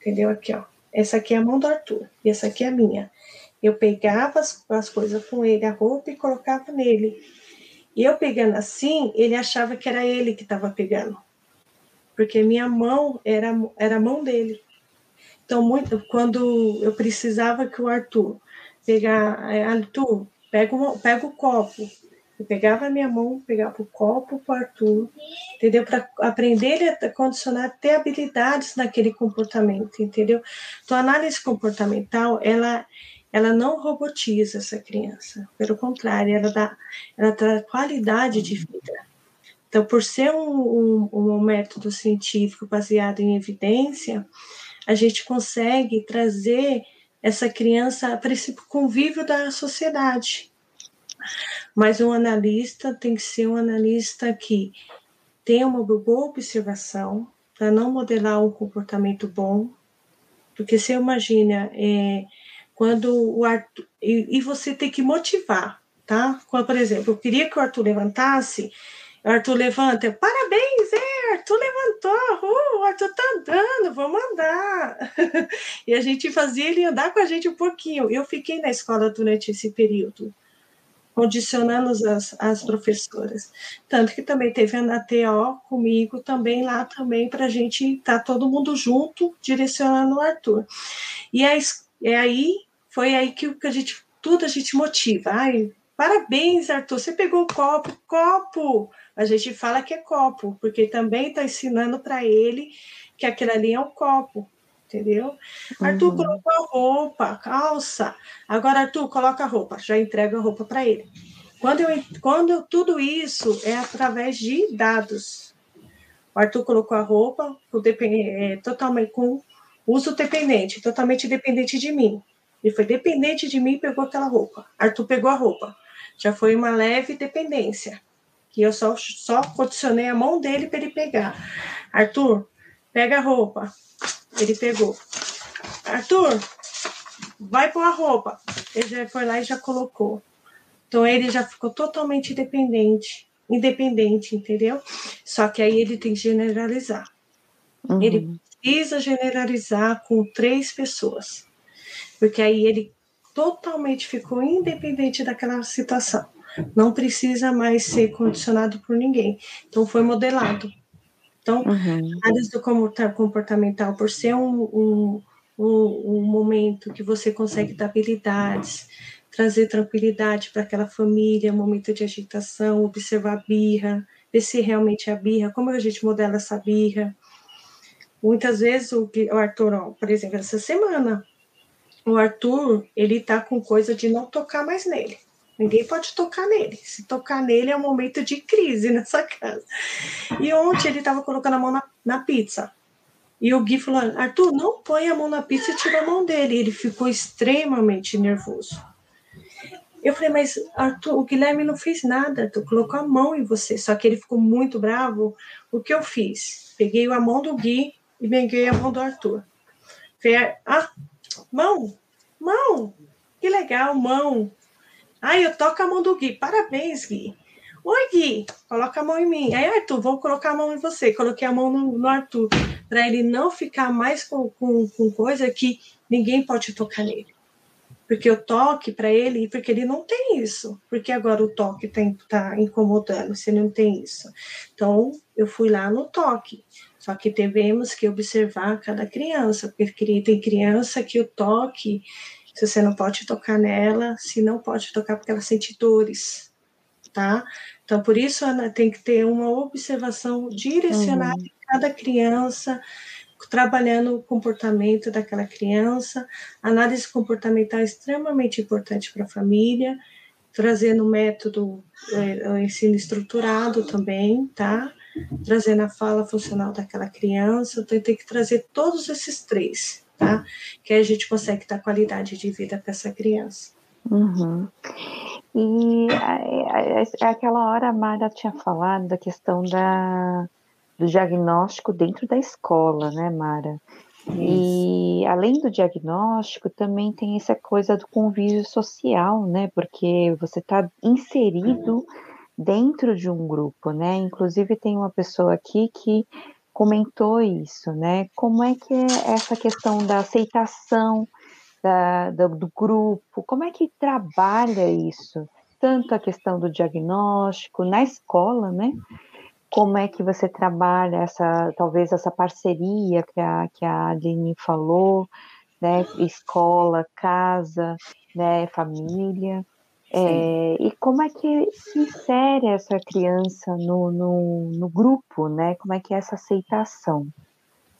entendeu? Aqui, ó. Essa aqui é a mão do Arthur e essa aqui é a minha. Eu pegava as, as coisas com ele, a roupa, e colocava nele. E eu pegando assim, ele achava que era ele que estava pegando. Porque minha mão era, era a mão dele. Então, muito, quando eu precisava que o Arthur pegar, é, Arthur, pega, um, pega o copo. Eu pegava a minha mão, pegava o copo para o Arthur, entendeu? Para aprender ele a condicionar, ter habilidades naquele comportamento, entendeu? Então, a análise comportamental, ela ela não robotiza essa criança, pelo contrário, ela dá, ela dá qualidade de vida. Então, por ser um, um, um método científico baseado em evidência, a gente consegue trazer essa criança para esse convívio da sociedade. Mas um analista tem que ser um analista que tenha uma boa observação para não modelar um comportamento bom, porque você imagina é, quando o Arthur. E, e, você tem que motivar, tá? Quando, por exemplo, eu queria que o Arthur levantasse, Arthur levanta, parabéns, é, Arthur levantou, uh, Arthur tá andando, vamos andar. [LAUGHS] e a gente fazia ele andar com a gente um pouquinho. Eu fiquei na escola durante esse período, condicionando as, as professoras. Tanto que também teve a TO comigo também lá também para a gente estar tá todo mundo junto direcionando o Arthur. E a, é aí foi aí que, que a gente, tudo a gente motiva. Ai, parabéns, Arthur, você pegou o copo, copo. A gente fala que é copo, porque também está ensinando para ele que aquilo ali é um copo, entendeu? Uhum. Arthur colocou a roupa, calça. Agora, Arthur, coloca a roupa, já entrega a roupa para ele. Quando, eu, quando tudo isso é através de dados. O Arthur colocou a roupa, é, totalmente com uso dependente, totalmente dependente de mim. Ele foi dependente de mim e pegou aquela roupa. Arthur pegou a roupa. Já foi uma leve dependência. Que eu só, só condicionei a mão dele para ele pegar. Arthur, pega a roupa. Ele pegou. Arthur, vai pôr a roupa. Ele já foi lá e já colocou. Então ele já ficou totalmente dependente, independente, entendeu? Só que aí ele tem que generalizar. Uhum. Ele precisa generalizar com três pessoas porque aí ele totalmente ficou independente daquela situação. Não precisa mais ser condicionado por ninguém. Então, foi modelado. Então, uhum. análise do comportamental, por ser um, um, um, um momento que você consegue dar habilidades, trazer tranquilidade para aquela família, momento de agitação, observar a birra, ver se realmente é a birra, como a gente modela essa birra. Muitas vezes o, o Arthur, ó, por exemplo, essa semana, o Arthur, ele tá com coisa de não tocar mais nele. Ninguém pode tocar nele. Se tocar nele é um momento de crise nessa casa. E ontem ele estava colocando a mão na, na, pizza. E o Gui falou: Arthur, não põe a mão na pizza e tira a mão dele. E ele ficou extremamente nervoso. Eu falei, mas Arthur, o Guilherme não fez nada, tu colocou a mão em você. Só que ele ficou muito bravo. O que eu fiz? Peguei a mão do Gui e peguei a mão do Arthur. Falei, ah, Mão, mão, que legal, mão. Ai, eu toco a mão do Gui. Parabéns, Gui. Oi, Gui, coloca a mão em mim. Aí, Arthur, vou colocar a mão em você. Coloquei a mão no, no Arthur, para ele não ficar mais com, com, com coisa que ninguém pode tocar nele. Porque o toque para ele, porque ele não tem isso. Porque agora o toque está tá incomodando, se ele não tem isso. Então, eu fui lá no toque. Só que devemos que observar cada criança, porque tem criança que o toque, se você não pode tocar nela, se não pode tocar porque ela sente dores, tá? Então, por isso, Ana, tem que ter uma observação direcionada uhum. em cada criança, trabalhando o comportamento daquela criança. análise comportamental é extremamente importante para a família, trazendo o método é, o ensino estruturado também, tá? trazendo a fala funcional daquela criança, eu tentei que trazer todos esses três, tá? Que a gente consegue dar qualidade de vida para essa criança. Uhum. E aquela hora a Mara tinha falado da questão da, do diagnóstico dentro da escola, né, Mara? Isso. E além do diagnóstico, também tem essa coisa do convívio social, né? Porque você está inserido dentro de um grupo, né? Inclusive tem uma pessoa aqui que comentou isso, né? Como é que é essa questão da aceitação da, do, do grupo? Como é que trabalha isso? Tanto a questão do diagnóstico na escola, né? Como é que você trabalha essa, talvez essa parceria que a, que a Aline falou, né? Escola, casa, né? Família. É, e como é que se insere essa criança no, no, no, grupo, né? Como é que é essa aceitação?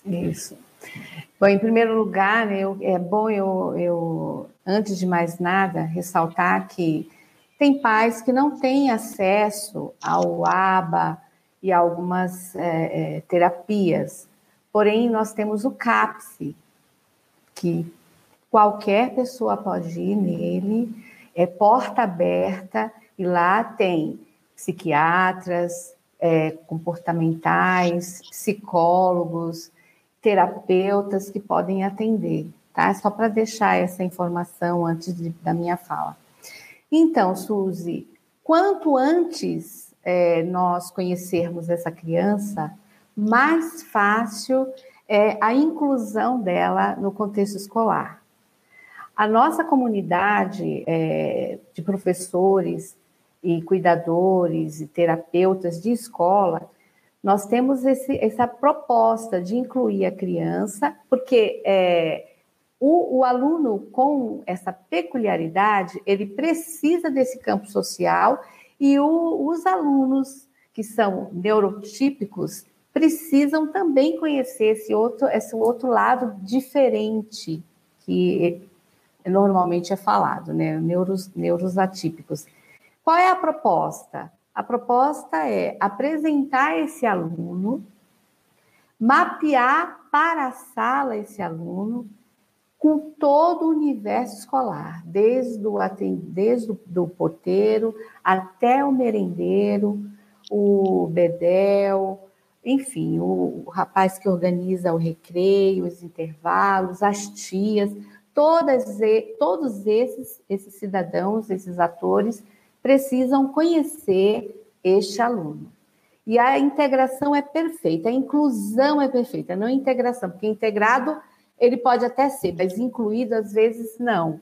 Isso. Bom, em primeiro lugar, né, eu, é bom eu, eu, antes de mais nada, ressaltar que tem pais que não têm acesso ao ABA e a algumas é, é, terapias. Porém, nós temos o CAPSE, que qualquer pessoa pode ir nele é porta aberta e lá tem psiquiatras, é, comportamentais, psicólogos, terapeutas que podem atender, tá? Só para deixar essa informação antes de, da minha fala. Então, Suzy, quanto antes é, nós conhecermos essa criança, mais fácil é a inclusão dela no contexto escolar. A nossa comunidade é, de professores e cuidadores e terapeutas de escola, nós temos esse, essa proposta de incluir a criança, porque é, o, o, aluno com essa peculiaridade, ele precisa desse campo social e o, os alunos que são neurotípicos precisam também conhecer esse outro, esse outro lado diferente que normalmente é falado, né? Neuros, neuros atípicos. Qual é a proposta? A proposta é apresentar esse aluno, mapear para a sala esse aluno com todo o universo escolar, desde o, desde o do porteiro até o merendeiro, o bedel, enfim, o, o rapaz que organiza o recreio, os intervalos, as tias, todas, todos esses, esses cidadãos, esses atores, precisam conhecer este aluno. E a integração é perfeita, a inclusão é perfeita, não integração, porque integrado ele pode até ser, mas incluído às vezes não.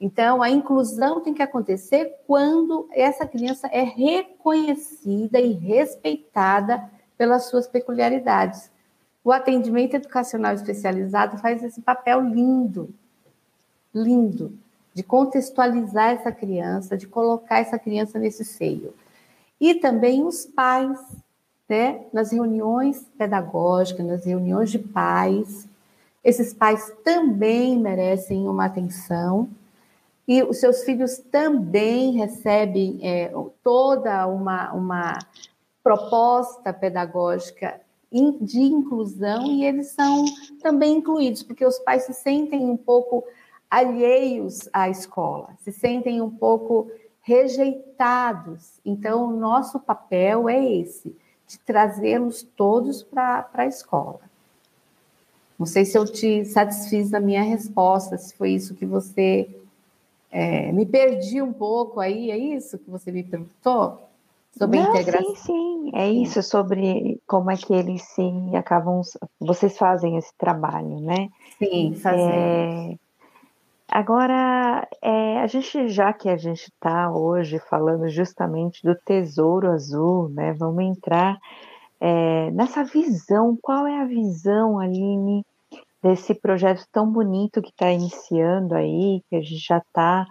Então, a inclusão tem que acontecer quando essa criança é reconhecida e respeitada pelas suas peculiaridades. O atendimento educacional especializado faz esse papel lindo, lindo, de contextualizar essa criança, de colocar essa criança nesse seio. E também os pais, né, nas reuniões pedagógicas, nas reuniões de pais, esses pais também merecem uma atenção e os seus filhos também recebem é, toda uma, uma proposta pedagógica de inclusão e eles são também incluídos, porque os pais se sentem um pouco alheios à escola, se sentem um pouco rejeitados. Então, o nosso papel é esse, de trazê-los todos para a escola. Não sei se eu te satisfiz da minha resposta, se foi isso que você. É, me perdi um pouco aí, é isso que você me perguntou? Sobre Não, a integração? Sim, sim, é isso, sobre como é que eles se acabam. Vocês fazem esse trabalho, né? Sim, fazemos. É, Agora, é, a gente, já que a gente está hoje falando justamente do Tesouro Azul, né? Vamos entrar é, nessa visão. Qual é a visão, Aline, desse projeto tão bonito que está iniciando aí, que a gente já está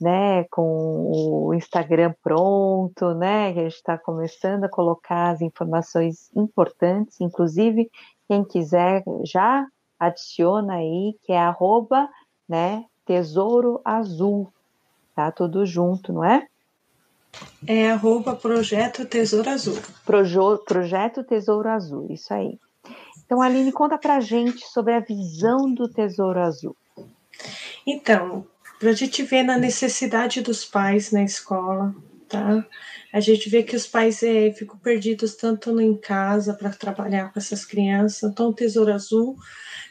né, com o Instagram pronto, né, que a gente está começando a colocar as informações importantes, inclusive quem quiser já adiciona aí, que é arroba, né, Tesouro Azul, tá? Tudo junto, não é? É arroba Projeto Tesouro Azul. Projo, projeto Tesouro Azul, isso aí. Então, Aline, conta pra gente sobre a visão do Tesouro Azul. Então, a gente vê na necessidade dos pais na escola, tá? A gente vê que os pais é, ficam perdidos tanto em casa para trabalhar com essas crianças. Então, o Tesouro Azul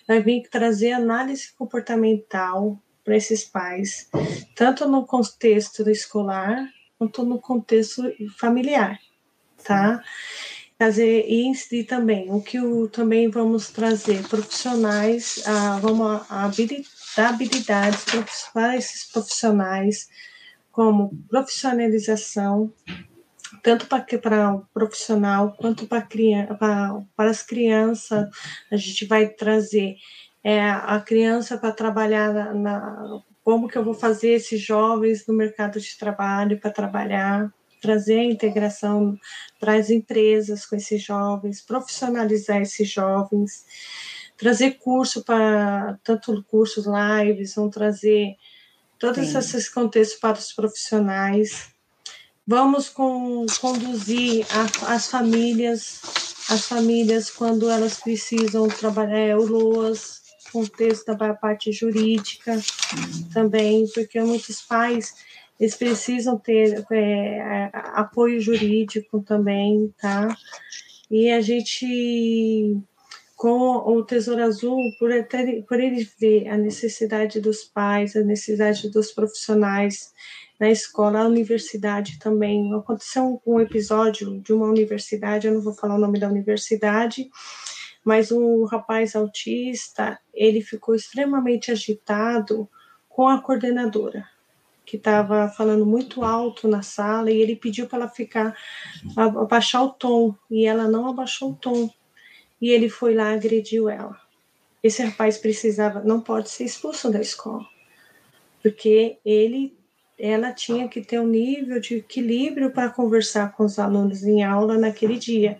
vai vir trazer análise comportamental para esses pais, tanto no contexto escolar quanto no contexto familiar, tá? Trazer e, e também o que o, também vamos trazer profissionais, ah, vamos habilitar habilidades para esses profissionais, como profissionalização, tanto para, o profissional quanto para as crianças, a gente vai trazer é, a criança para trabalhar na, na, como que eu vou fazer esses jovens no mercado de trabalho para trabalhar, trazer a integração para as empresas com esses jovens, profissionalizar esses jovens, trazer curso para tanto cursos lives, vão trazer todos Sim. esses contextos para os profissionais. Vamos com, conduzir a, as famílias, as famílias quando elas precisam trabalhar, é, o LOAS, contexto da parte jurídica também, porque muitos pais eles precisam ter é, apoio jurídico também, tá? E a gente, com o Tesouro Azul, por, ter, por ele ver a necessidade dos pais, a necessidade dos profissionais na escola, a universidade também. Aconteceu um episódio de uma universidade, eu não vou falar o nome da universidade, mas o rapaz autista, ele ficou extremamente agitado com a coordenadora, que estava falando muito alto na sala e ele pediu para ela ficar abaixar o tom e ela não abaixou o tom. E ele foi lá agrediu ela. Esse rapaz precisava, não pode ser expulso da escola, porque ele ela tinha que ter um nível de equilíbrio para conversar com os alunos em aula naquele dia.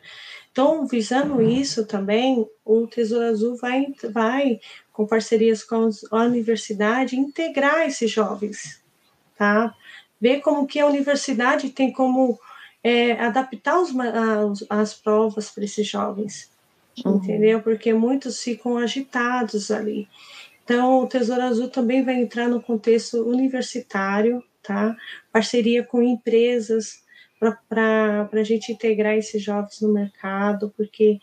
Então, visando isso também, o Tesouro Azul vai, vai com parcerias com a universidade, integrar esses jovens, tá? Ver como que a universidade tem como é, adaptar os, as, as provas para esses jovens, uhum. entendeu? Porque muitos ficam agitados ali. Então, o Tesouro Azul também vai entrar no contexto universitário, tá? Parceria com empresas para a gente integrar esses jovens no mercado, porque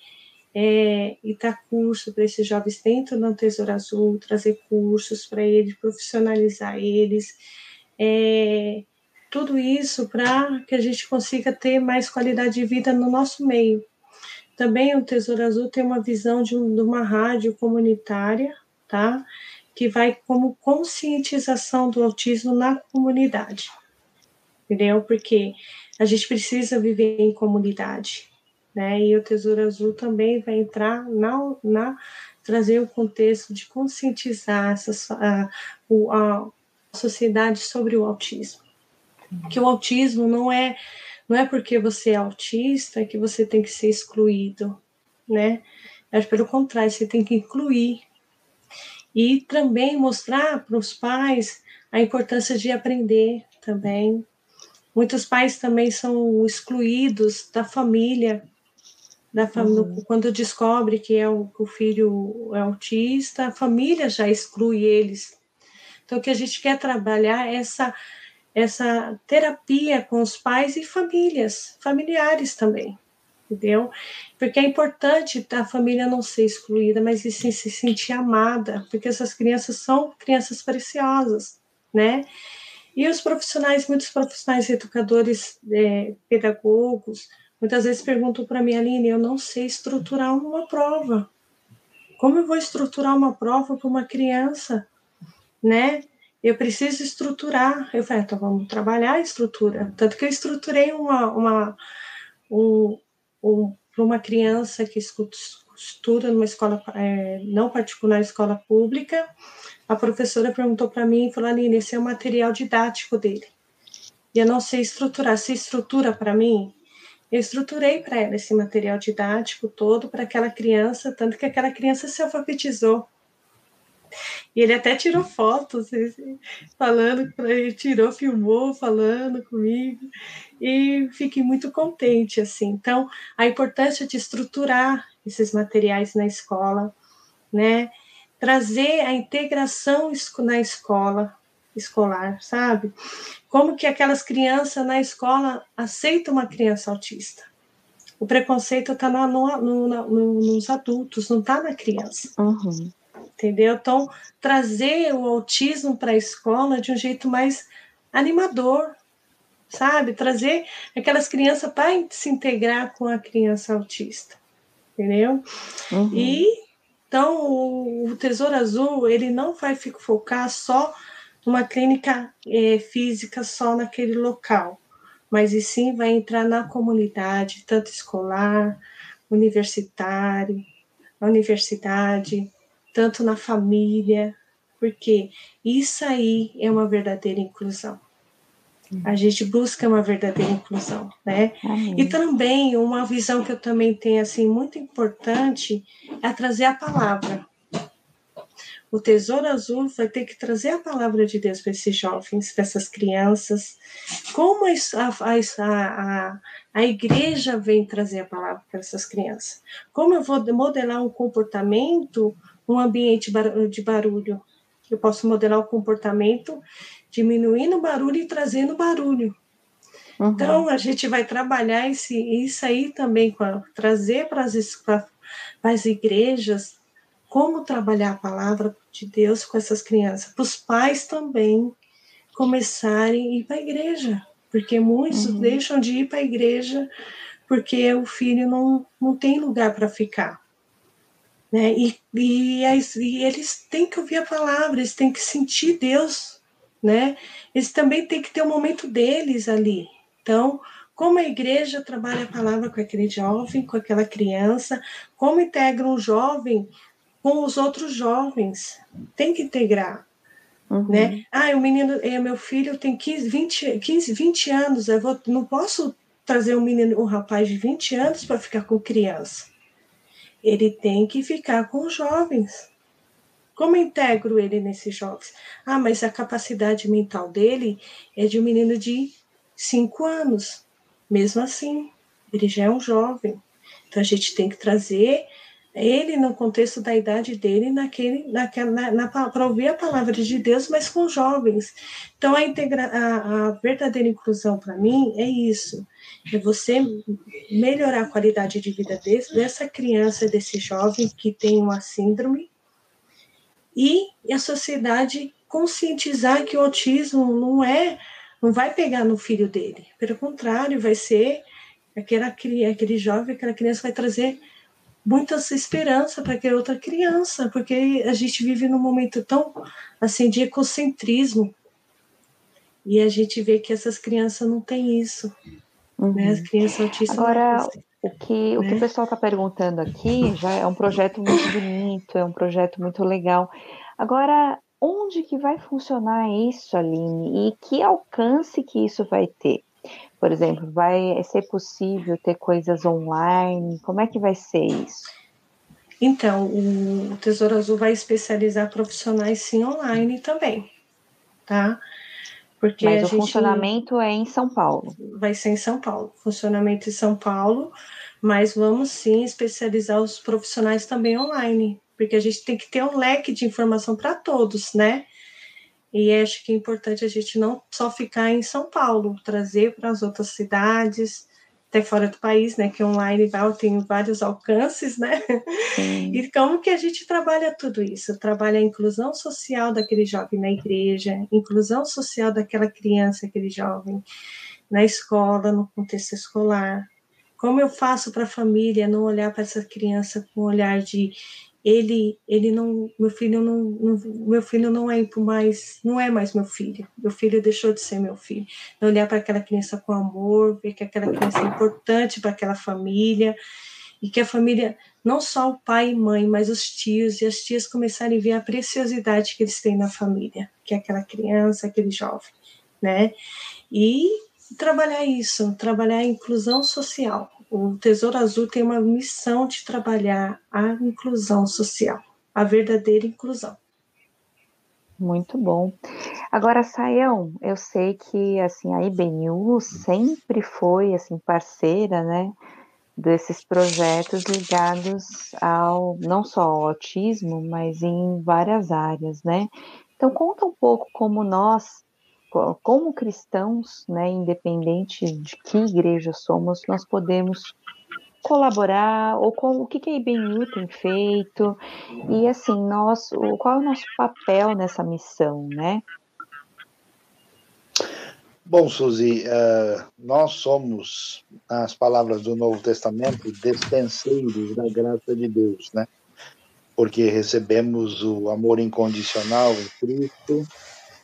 é, e dar curso para esses jovens dentro do Tesouro Azul, trazer cursos para eles, profissionalizar eles, é, tudo isso para que a gente consiga ter mais qualidade de vida no nosso meio. Também o Tesouro Azul tem uma visão de, um, de uma rádio comunitária, tá? Que vai como conscientização do autismo na comunidade, entendeu? Porque a gente precisa viver em comunidade, né? E o Tesouro Azul também vai entrar na, na trazer o contexto de conscientizar essas, a, a, sociedade sobre o autismo. Que o autismo não é não é porque você é autista que você tem que ser excluído, né? É pelo contrário, você tem que incluir e também mostrar para os pais a importância de aprender também. Muitos pais também são excluídos da família, da família uhum. quando descobre que é o, o filho é autista, a família já exclui eles. Então, o que a gente quer trabalhar é essa essa terapia com os pais e famílias, familiares também, entendeu? Porque é importante a família não ser excluída, mas sim se sentir amada, porque essas crianças são crianças preciosas, né? E os profissionais, muitos profissionais educadores, é, pedagogos, muitas vezes perguntam para mim, Aline, eu não sei estruturar uma prova. Como eu vou estruturar uma prova para uma criança, né? eu preciso estruturar. Eu falei, então vamos trabalhar a estrutura. Tanto que eu estruturei uma, uma um, um, para uma criança que estuda numa escola é, não particular, escola pública. A professora perguntou para mim e falou: Aline, esse é o material didático dele. E eu não sei estruturar. Se estrutura para mim, eu estruturei para ela esse material didático todo para aquela criança, tanto que aquela criança se alfabetizou e ele até tirou fotos, falando, ele tirou, filmou, falando comigo, e fiquei muito contente, assim. Então, a importância de estruturar esses materiais na escola, né? Trazer a integração na escola, escolar, sabe? Como que aquelas crianças na escola aceitam uma criança autista. O preconceito está no, no, no, nos adultos, não está na criança. Uhum entendeu? Então, trazer o autismo para a escola de um jeito mais animador, sabe? Trazer aquelas crianças para se integrar com a criança autista, entendeu? Uhum. E então o, Tesouro Azul ele não vai focar só numa clínica é, física só naquele local, mas e sim vai entrar na comunidade, tanto escolar, universitário, universidade, tanto na família, porque isso aí é uma verdadeira inclusão. A gente busca uma verdadeira inclusão, né? Amém. E também uma visão que eu também tenho assim muito importante é trazer a palavra. O Tesouro Azul vai ter que trazer a palavra de Deus para esses jovens, para essas crianças. Como a, a, a, a igreja vem trazer a palavra para essas crianças? Como eu vou modelar um comportamento um ambiente de barulho. Eu posso modelar o comportamento diminuindo o barulho e trazendo barulho. Uhum. Então, a gente vai trabalhar esse, isso aí também, trazer para as, para as igrejas como trabalhar a palavra de Deus com essas crianças. Para os pais também começarem a ir para a igreja, porque muitos uhum. deixam de ir para a igreja porque o filho não, não tem lugar para ficar. Né? E, e, e, eles têm que ouvir a palavra, eles têm que sentir Deus, né? Eles também têm que ter o um momento deles ali. Então, como a igreja trabalha a palavra com aquele jovem, com aquela criança, como integra um jovem com os outros jovens, tem que integrar. Uhum. Né? Ah, o menino, é, meu filho tem 15, 20, 15, 20 anos, eu vou, não posso trazer um menino, um rapaz de 20 anos para ficar com criança ele tem que ficar com os jovens. Como integro ele nesses jovens? Ah, mas a capacidade mental dele é de um menino de 5 anos. Mesmo assim, ele já é um jovem. Então a gente tem que trazer ele no contexto da idade dele, naquele, naquela, na, na para ouvir a palavra de Deus, mas com jovens. Então, a, integra, a, a verdadeira inclusão para mim é isso: é você melhorar a qualidade de vida desse, dessa criança, desse jovem que tem uma síndrome, e a sociedade conscientizar que o autismo não é, não vai pegar no filho dele, pelo contrário, vai ser aquela, aquele jovem, aquela criança vai trazer muita esperança para aquela outra criança, porque a gente vive num momento tão assim de ecocentrismo e a gente vê que essas crianças não têm isso, uhum. né? As crianças autistas. Agora, o que, o que o né? pessoal está perguntando aqui já é um projeto muito bonito, é um projeto muito legal. Agora, onde que vai funcionar isso, Aline? E que alcance que isso vai ter? Por exemplo, vai ser possível ter coisas online? Como é que vai ser isso? Então, o Tesouro Azul vai especializar profissionais sim online também, tá? Porque Mas o funcionamento é em São Paulo. Vai ser em São Paulo. Funcionamento em São Paulo, mas vamos sim especializar os profissionais também online, porque a gente tem que ter um leque de informação para todos, né? E acho que é importante a gente não só ficar em São Paulo, trazer para as outras cidades, até fora do país, né? Que online vai, tem vários alcances, né? Sim. E como que a gente trabalha tudo isso? Trabalha a inclusão social daquele jovem na igreja, inclusão social daquela criança, aquele jovem na escola, no contexto escolar. Como eu faço para a família não olhar para essa criança com um olhar de ele ele não meu filho não, não, meu filho não é mais não é mais meu filho. Meu filho deixou de ser meu filho. Olhar para aquela criança com amor ver que aquela criança é importante para aquela família. E que a família não só o pai e mãe mas os tios e as tias começarem a ver a preciosidade que eles têm na família que é aquela criança aquele jovem né? E trabalhar isso trabalhar a inclusão social o Tesouro Azul tem uma missão de trabalhar a inclusão social, a verdadeira inclusão. Muito bom. Agora, Saião, eu sei que assim a IBNU sempre foi assim parceira, né, desses projetos ligados ao não só ao autismo, mas em várias áreas, né? Então conta um pouco como nós como cristãos, né, independente de que igreja somos, nós podemos colaborar ou com o que, que a IBNU tem feito e assim nós qual é o nosso papel nessa missão, né? Bom, Suzy, uh, nós somos, nas palavras do Novo Testamento, despenseiros da graça de Deus, né? Porque recebemos o amor incondicional em Cristo,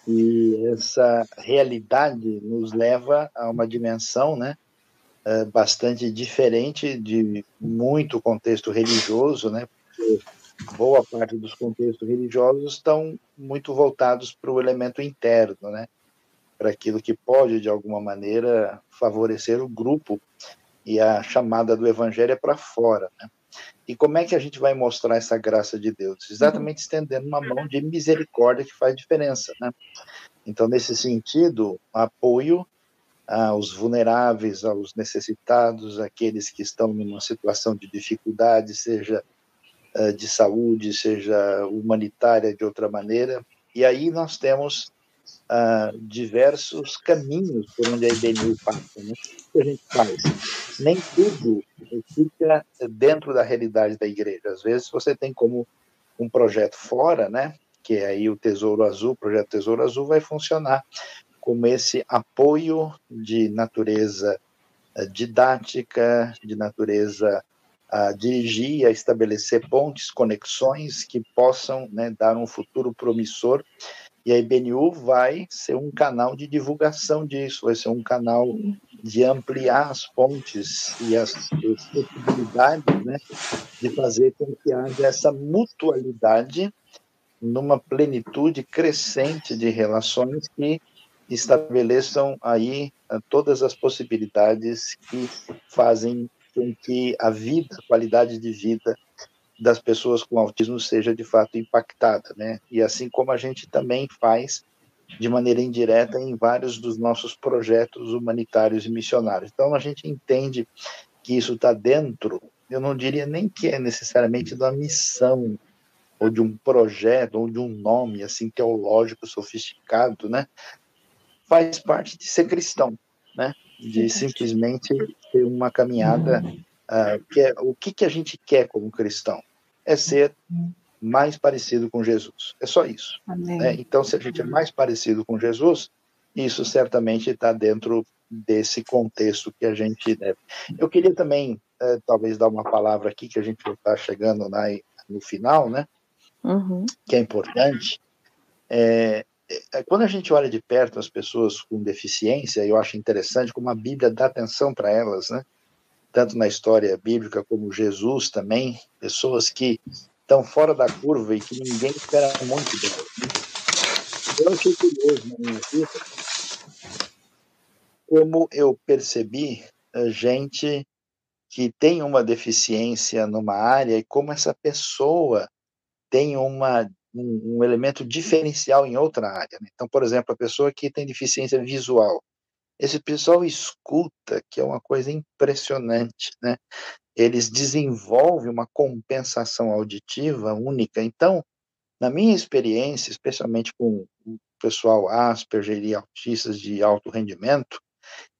e essa realidade nos leva a uma dimensão, né, é, bastante diferente de muito contexto religioso, né? Porque boa parte dos contextos religiosos estão muito voltados para o elemento interno, né? Para aquilo que pode de alguma maneira favorecer o grupo e a chamada do evangelho é para fora, né? E como é que a gente vai mostrar essa graça de Deus? Exatamente estendendo uma mão de misericórdia que faz diferença, né? Então, nesse sentido, apoio aos vulneráveis, aos necessitados, aqueles que estão numa situação de dificuldade, seja eh, de saúde, seja humanitária de outra maneira. E aí nós temos uh, diversos caminhos por onde a IBNU passa. Né? O que a gente faz? Nem tudo fica dentro da realidade da igreja. Às vezes você tem como um projeto fora, né? que é aí o Tesouro Azul, o projeto Tesouro Azul vai funcionar como esse apoio de natureza uh, didática, de natureza a dirigir, a estabelecer pontes, conexões que possam né, dar um futuro promissor e a IBNU vai ser um canal de divulgação disso, vai ser um canal de ampliar as pontes e as, as possibilidades né, de fazer com que haja essa mutualidade numa plenitude crescente de relações que estabeleçam aí eh, todas as possibilidades que fazem com que a vida, a qualidade de vida das pessoas com autismo seja de fato impactada, né? E assim como a gente também faz de maneira indireta em vários dos nossos projetos humanitários e missionários. Então a gente entende que isso está dentro eu não diria nem que é necessariamente da missão ou de um projeto ou de um nome assim teológico sofisticado, né? Faz parte de ser cristão, né? De simplesmente ter uma caminhada uh, que é o que que a gente quer como cristão é ser mais parecido com Jesus. É só isso. Né? Então, se a gente é mais parecido com Jesus, isso certamente está dentro desse contexto que a gente deve. Eu queria também, é, talvez, dar uma palavra aqui, que a gente está chegando na, no final, né? Uhum. Que é importante. É, é, quando a gente olha de perto as pessoas com deficiência, eu acho interessante como a Bíblia dá atenção para elas, né? Tanto na história bíblica como Jesus também, pessoas que estão fora da curva e que ninguém espera muito delas. Eu achei curioso na minha vida como eu percebi gente que tem uma deficiência numa área e como essa pessoa tem uma, um, um elemento diferencial em outra área. Né? Então, por exemplo, a pessoa que tem deficiência visual, esse pessoal escuta, que é uma coisa impressionante, né? Eles desenvolvem uma compensação auditiva única. Então, na minha experiência, especialmente com o pessoal Asperger e autistas de alto rendimento,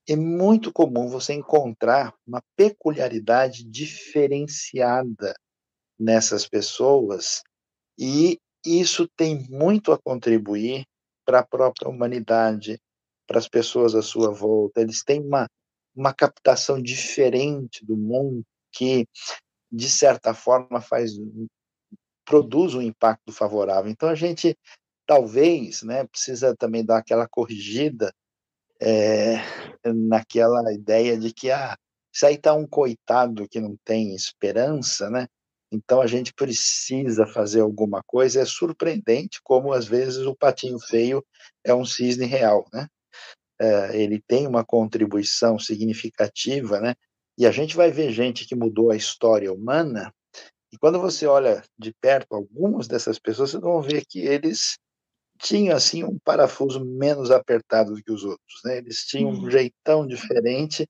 é muito comum você encontrar uma peculiaridade diferenciada nessas pessoas e isso tem muito a contribuir para a própria humanidade, para as pessoas à sua volta. Eles têm uma, uma captação diferente do mundo que, de certa forma, faz produz um impacto favorável. Então, a gente talvez né, precisa também dar aquela corrigida é, naquela ideia de que ah, isso aí está um coitado que não tem esperança, né? Então a gente precisa fazer alguma coisa. É surpreendente como às vezes o patinho feio é um cisne real, né? É, ele tem uma contribuição significativa, né? E a gente vai ver gente que mudou a história humana. E quando você olha de perto algumas dessas pessoas, você vão ver que eles tinha assim um parafuso menos apertado do que os outros, né? Eles tinham um uhum. jeitão diferente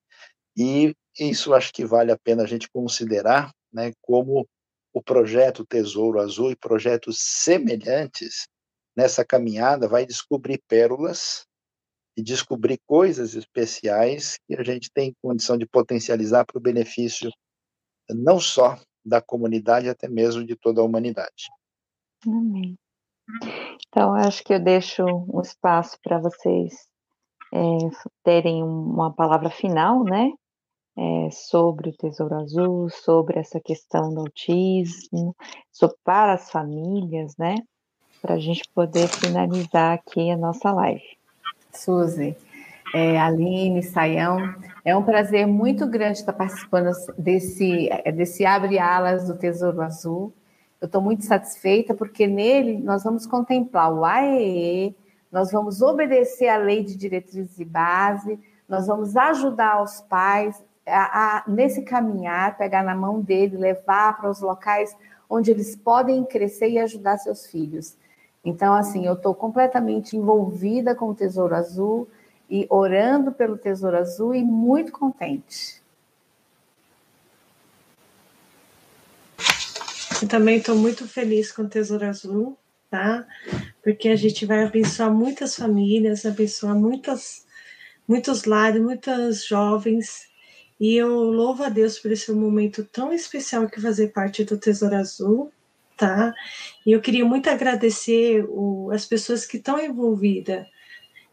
e isso acho que vale a pena a gente considerar, né? Como o projeto Tesouro Azul e projetos semelhantes nessa caminhada vai descobrir pérolas e descobrir coisas especiais que a gente tem condição de potencializar para o benefício não só da comunidade, até mesmo de toda a humanidade. Amém. Então, acho que eu deixo um espaço para vocês é, terem uma palavra final, né? É, sobre o Tesouro Azul, sobre essa questão do autismo, sobre, para as famílias, né? Para a gente poder finalizar aqui a nossa live. Suzy, é, Aline, Saião, é um prazer muito grande estar participando desse, desse Abre Alas do Tesouro Azul. Eu estou muito satisfeita porque nele nós vamos contemplar o AEE, nós vamos obedecer à lei de diretrizes e base, nós vamos ajudar os pais a, a, nesse caminhar, pegar na mão dele, levar para os locais onde eles podem crescer e ajudar seus filhos. Então, assim, eu estou completamente envolvida com o Tesouro Azul e orando pelo Tesouro Azul e muito contente. Eu também estou muito feliz com o Tesouro Azul, tá? Porque a gente vai abençoar muitas famílias, abençoar muitas, muitos lares, muitas jovens. E eu louvo a Deus por esse momento tão especial que fazer parte do Tesouro Azul, tá? E eu queria muito agradecer o, as pessoas que estão envolvidas,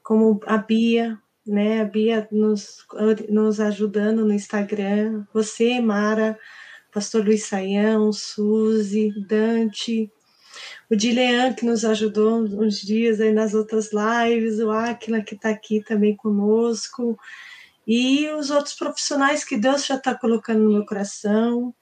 como a Bia, né? A Bia nos, nos ajudando no Instagram, você, Mara, pastor Luiz Saião, Suzy, Dante, o Dilean, que nos ajudou uns dias aí nas outras lives, o Aquila, que está aqui também conosco, e os outros profissionais que Deus já está colocando no meu coração.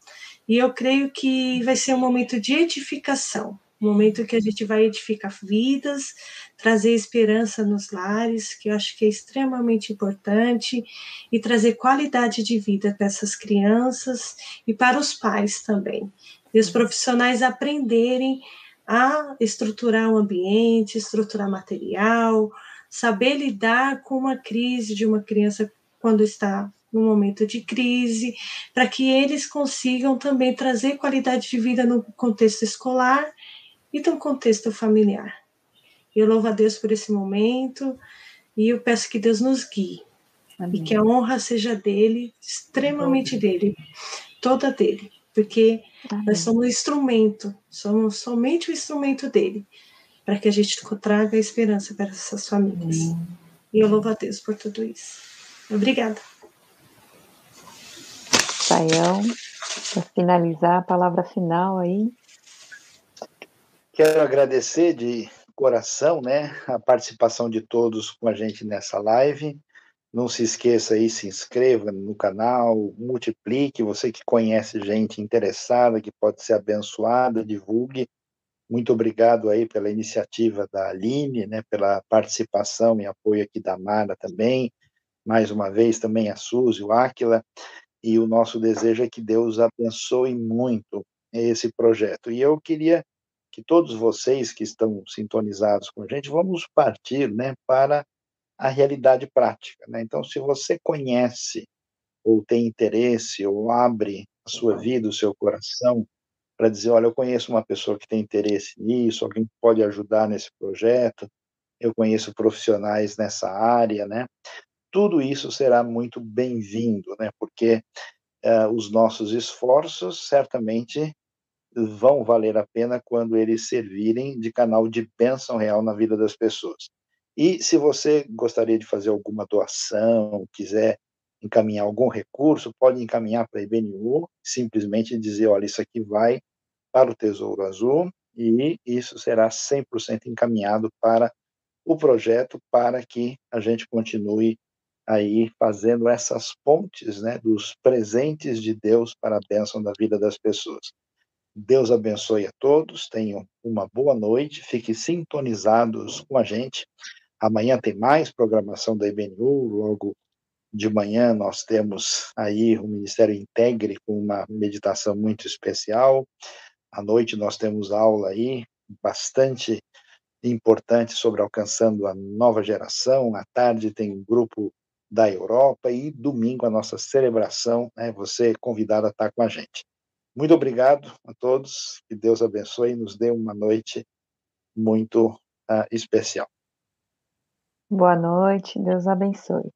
E eu creio que vai ser um momento de edificação, um momento que a gente vai edificar vidas, trazer esperança nos lares, que eu acho que é extremamente importante, e trazer qualidade de vida para essas crianças e para os pais também. E os profissionais aprenderem a estruturar o ambiente, estruturar material, saber lidar com uma crise de uma criança quando está no momento de crise, para que eles consigam também trazer qualidade de vida no contexto escolar e no contexto familiar. Eu louvo a Deus por esse momento e eu peço que Deus nos guie Amém. e que a honra seja dele, extremamente Amém. dele, toda dele, porque Amém. nós somos instrumento, somos somente o instrumento dele, para que a gente traga esperança para essas famílias. E eu louvo a Deus por tudo isso. Obrigada. Saião, para finalizar, a palavra final aí. Quero agradecer de coração, né, a participação de todos com a gente nessa live. Não se esqueça aí, se inscreva no canal, multiplique, você que conhece gente interessada, que pode ser abençoada, divulgue. Muito obrigado aí pela iniciativa da Aline, né, pela participação e apoio aqui da Mara também. Mais uma vez também a Suzy, o Áquila e o nosso desejo é que Deus abençoe muito esse projeto. E eu queria que todos vocês que estão sintonizados com a gente, vamos partir né, para a realidade prática. Né? Então, se você conhece, ou tem interesse, ou abre a sua vida, o seu coração, para dizer: olha, eu conheço uma pessoa que tem interesse nisso, alguém pode ajudar nesse projeto, eu conheço profissionais nessa área, né? Tudo isso será muito bem-vindo, né? Porque uh, os nossos esforços certamente vão valer a pena quando eles servirem de canal de bênção real na vida das pessoas. E se você gostaria de fazer alguma doação, quiser encaminhar algum recurso, pode encaminhar para a IBNU, simplesmente dizer, olha, isso aqui vai para o Tesouro Azul e isso será 100% encaminhado para o projeto para que a gente continue aí fazendo essas pontes, né, dos presentes de Deus para a bênção da vida das pessoas. Deus abençoe a todos, tenham uma boa noite, fiquem sintonizados com a gente. Amanhã tem mais programação da IBNU, logo de manhã nós temos aí o Ministério Integre com uma meditação muito especial. À noite nós temos aula aí bastante importante sobre alcançando a nova geração. À tarde tem um grupo da Europa e domingo a nossa celebração, né? Você é convidado a estar com a gente. Muito obrigado a todos, que Deus abençoe e nos dê uma noite muito uh, especial. Boa noite, Deus abençoe.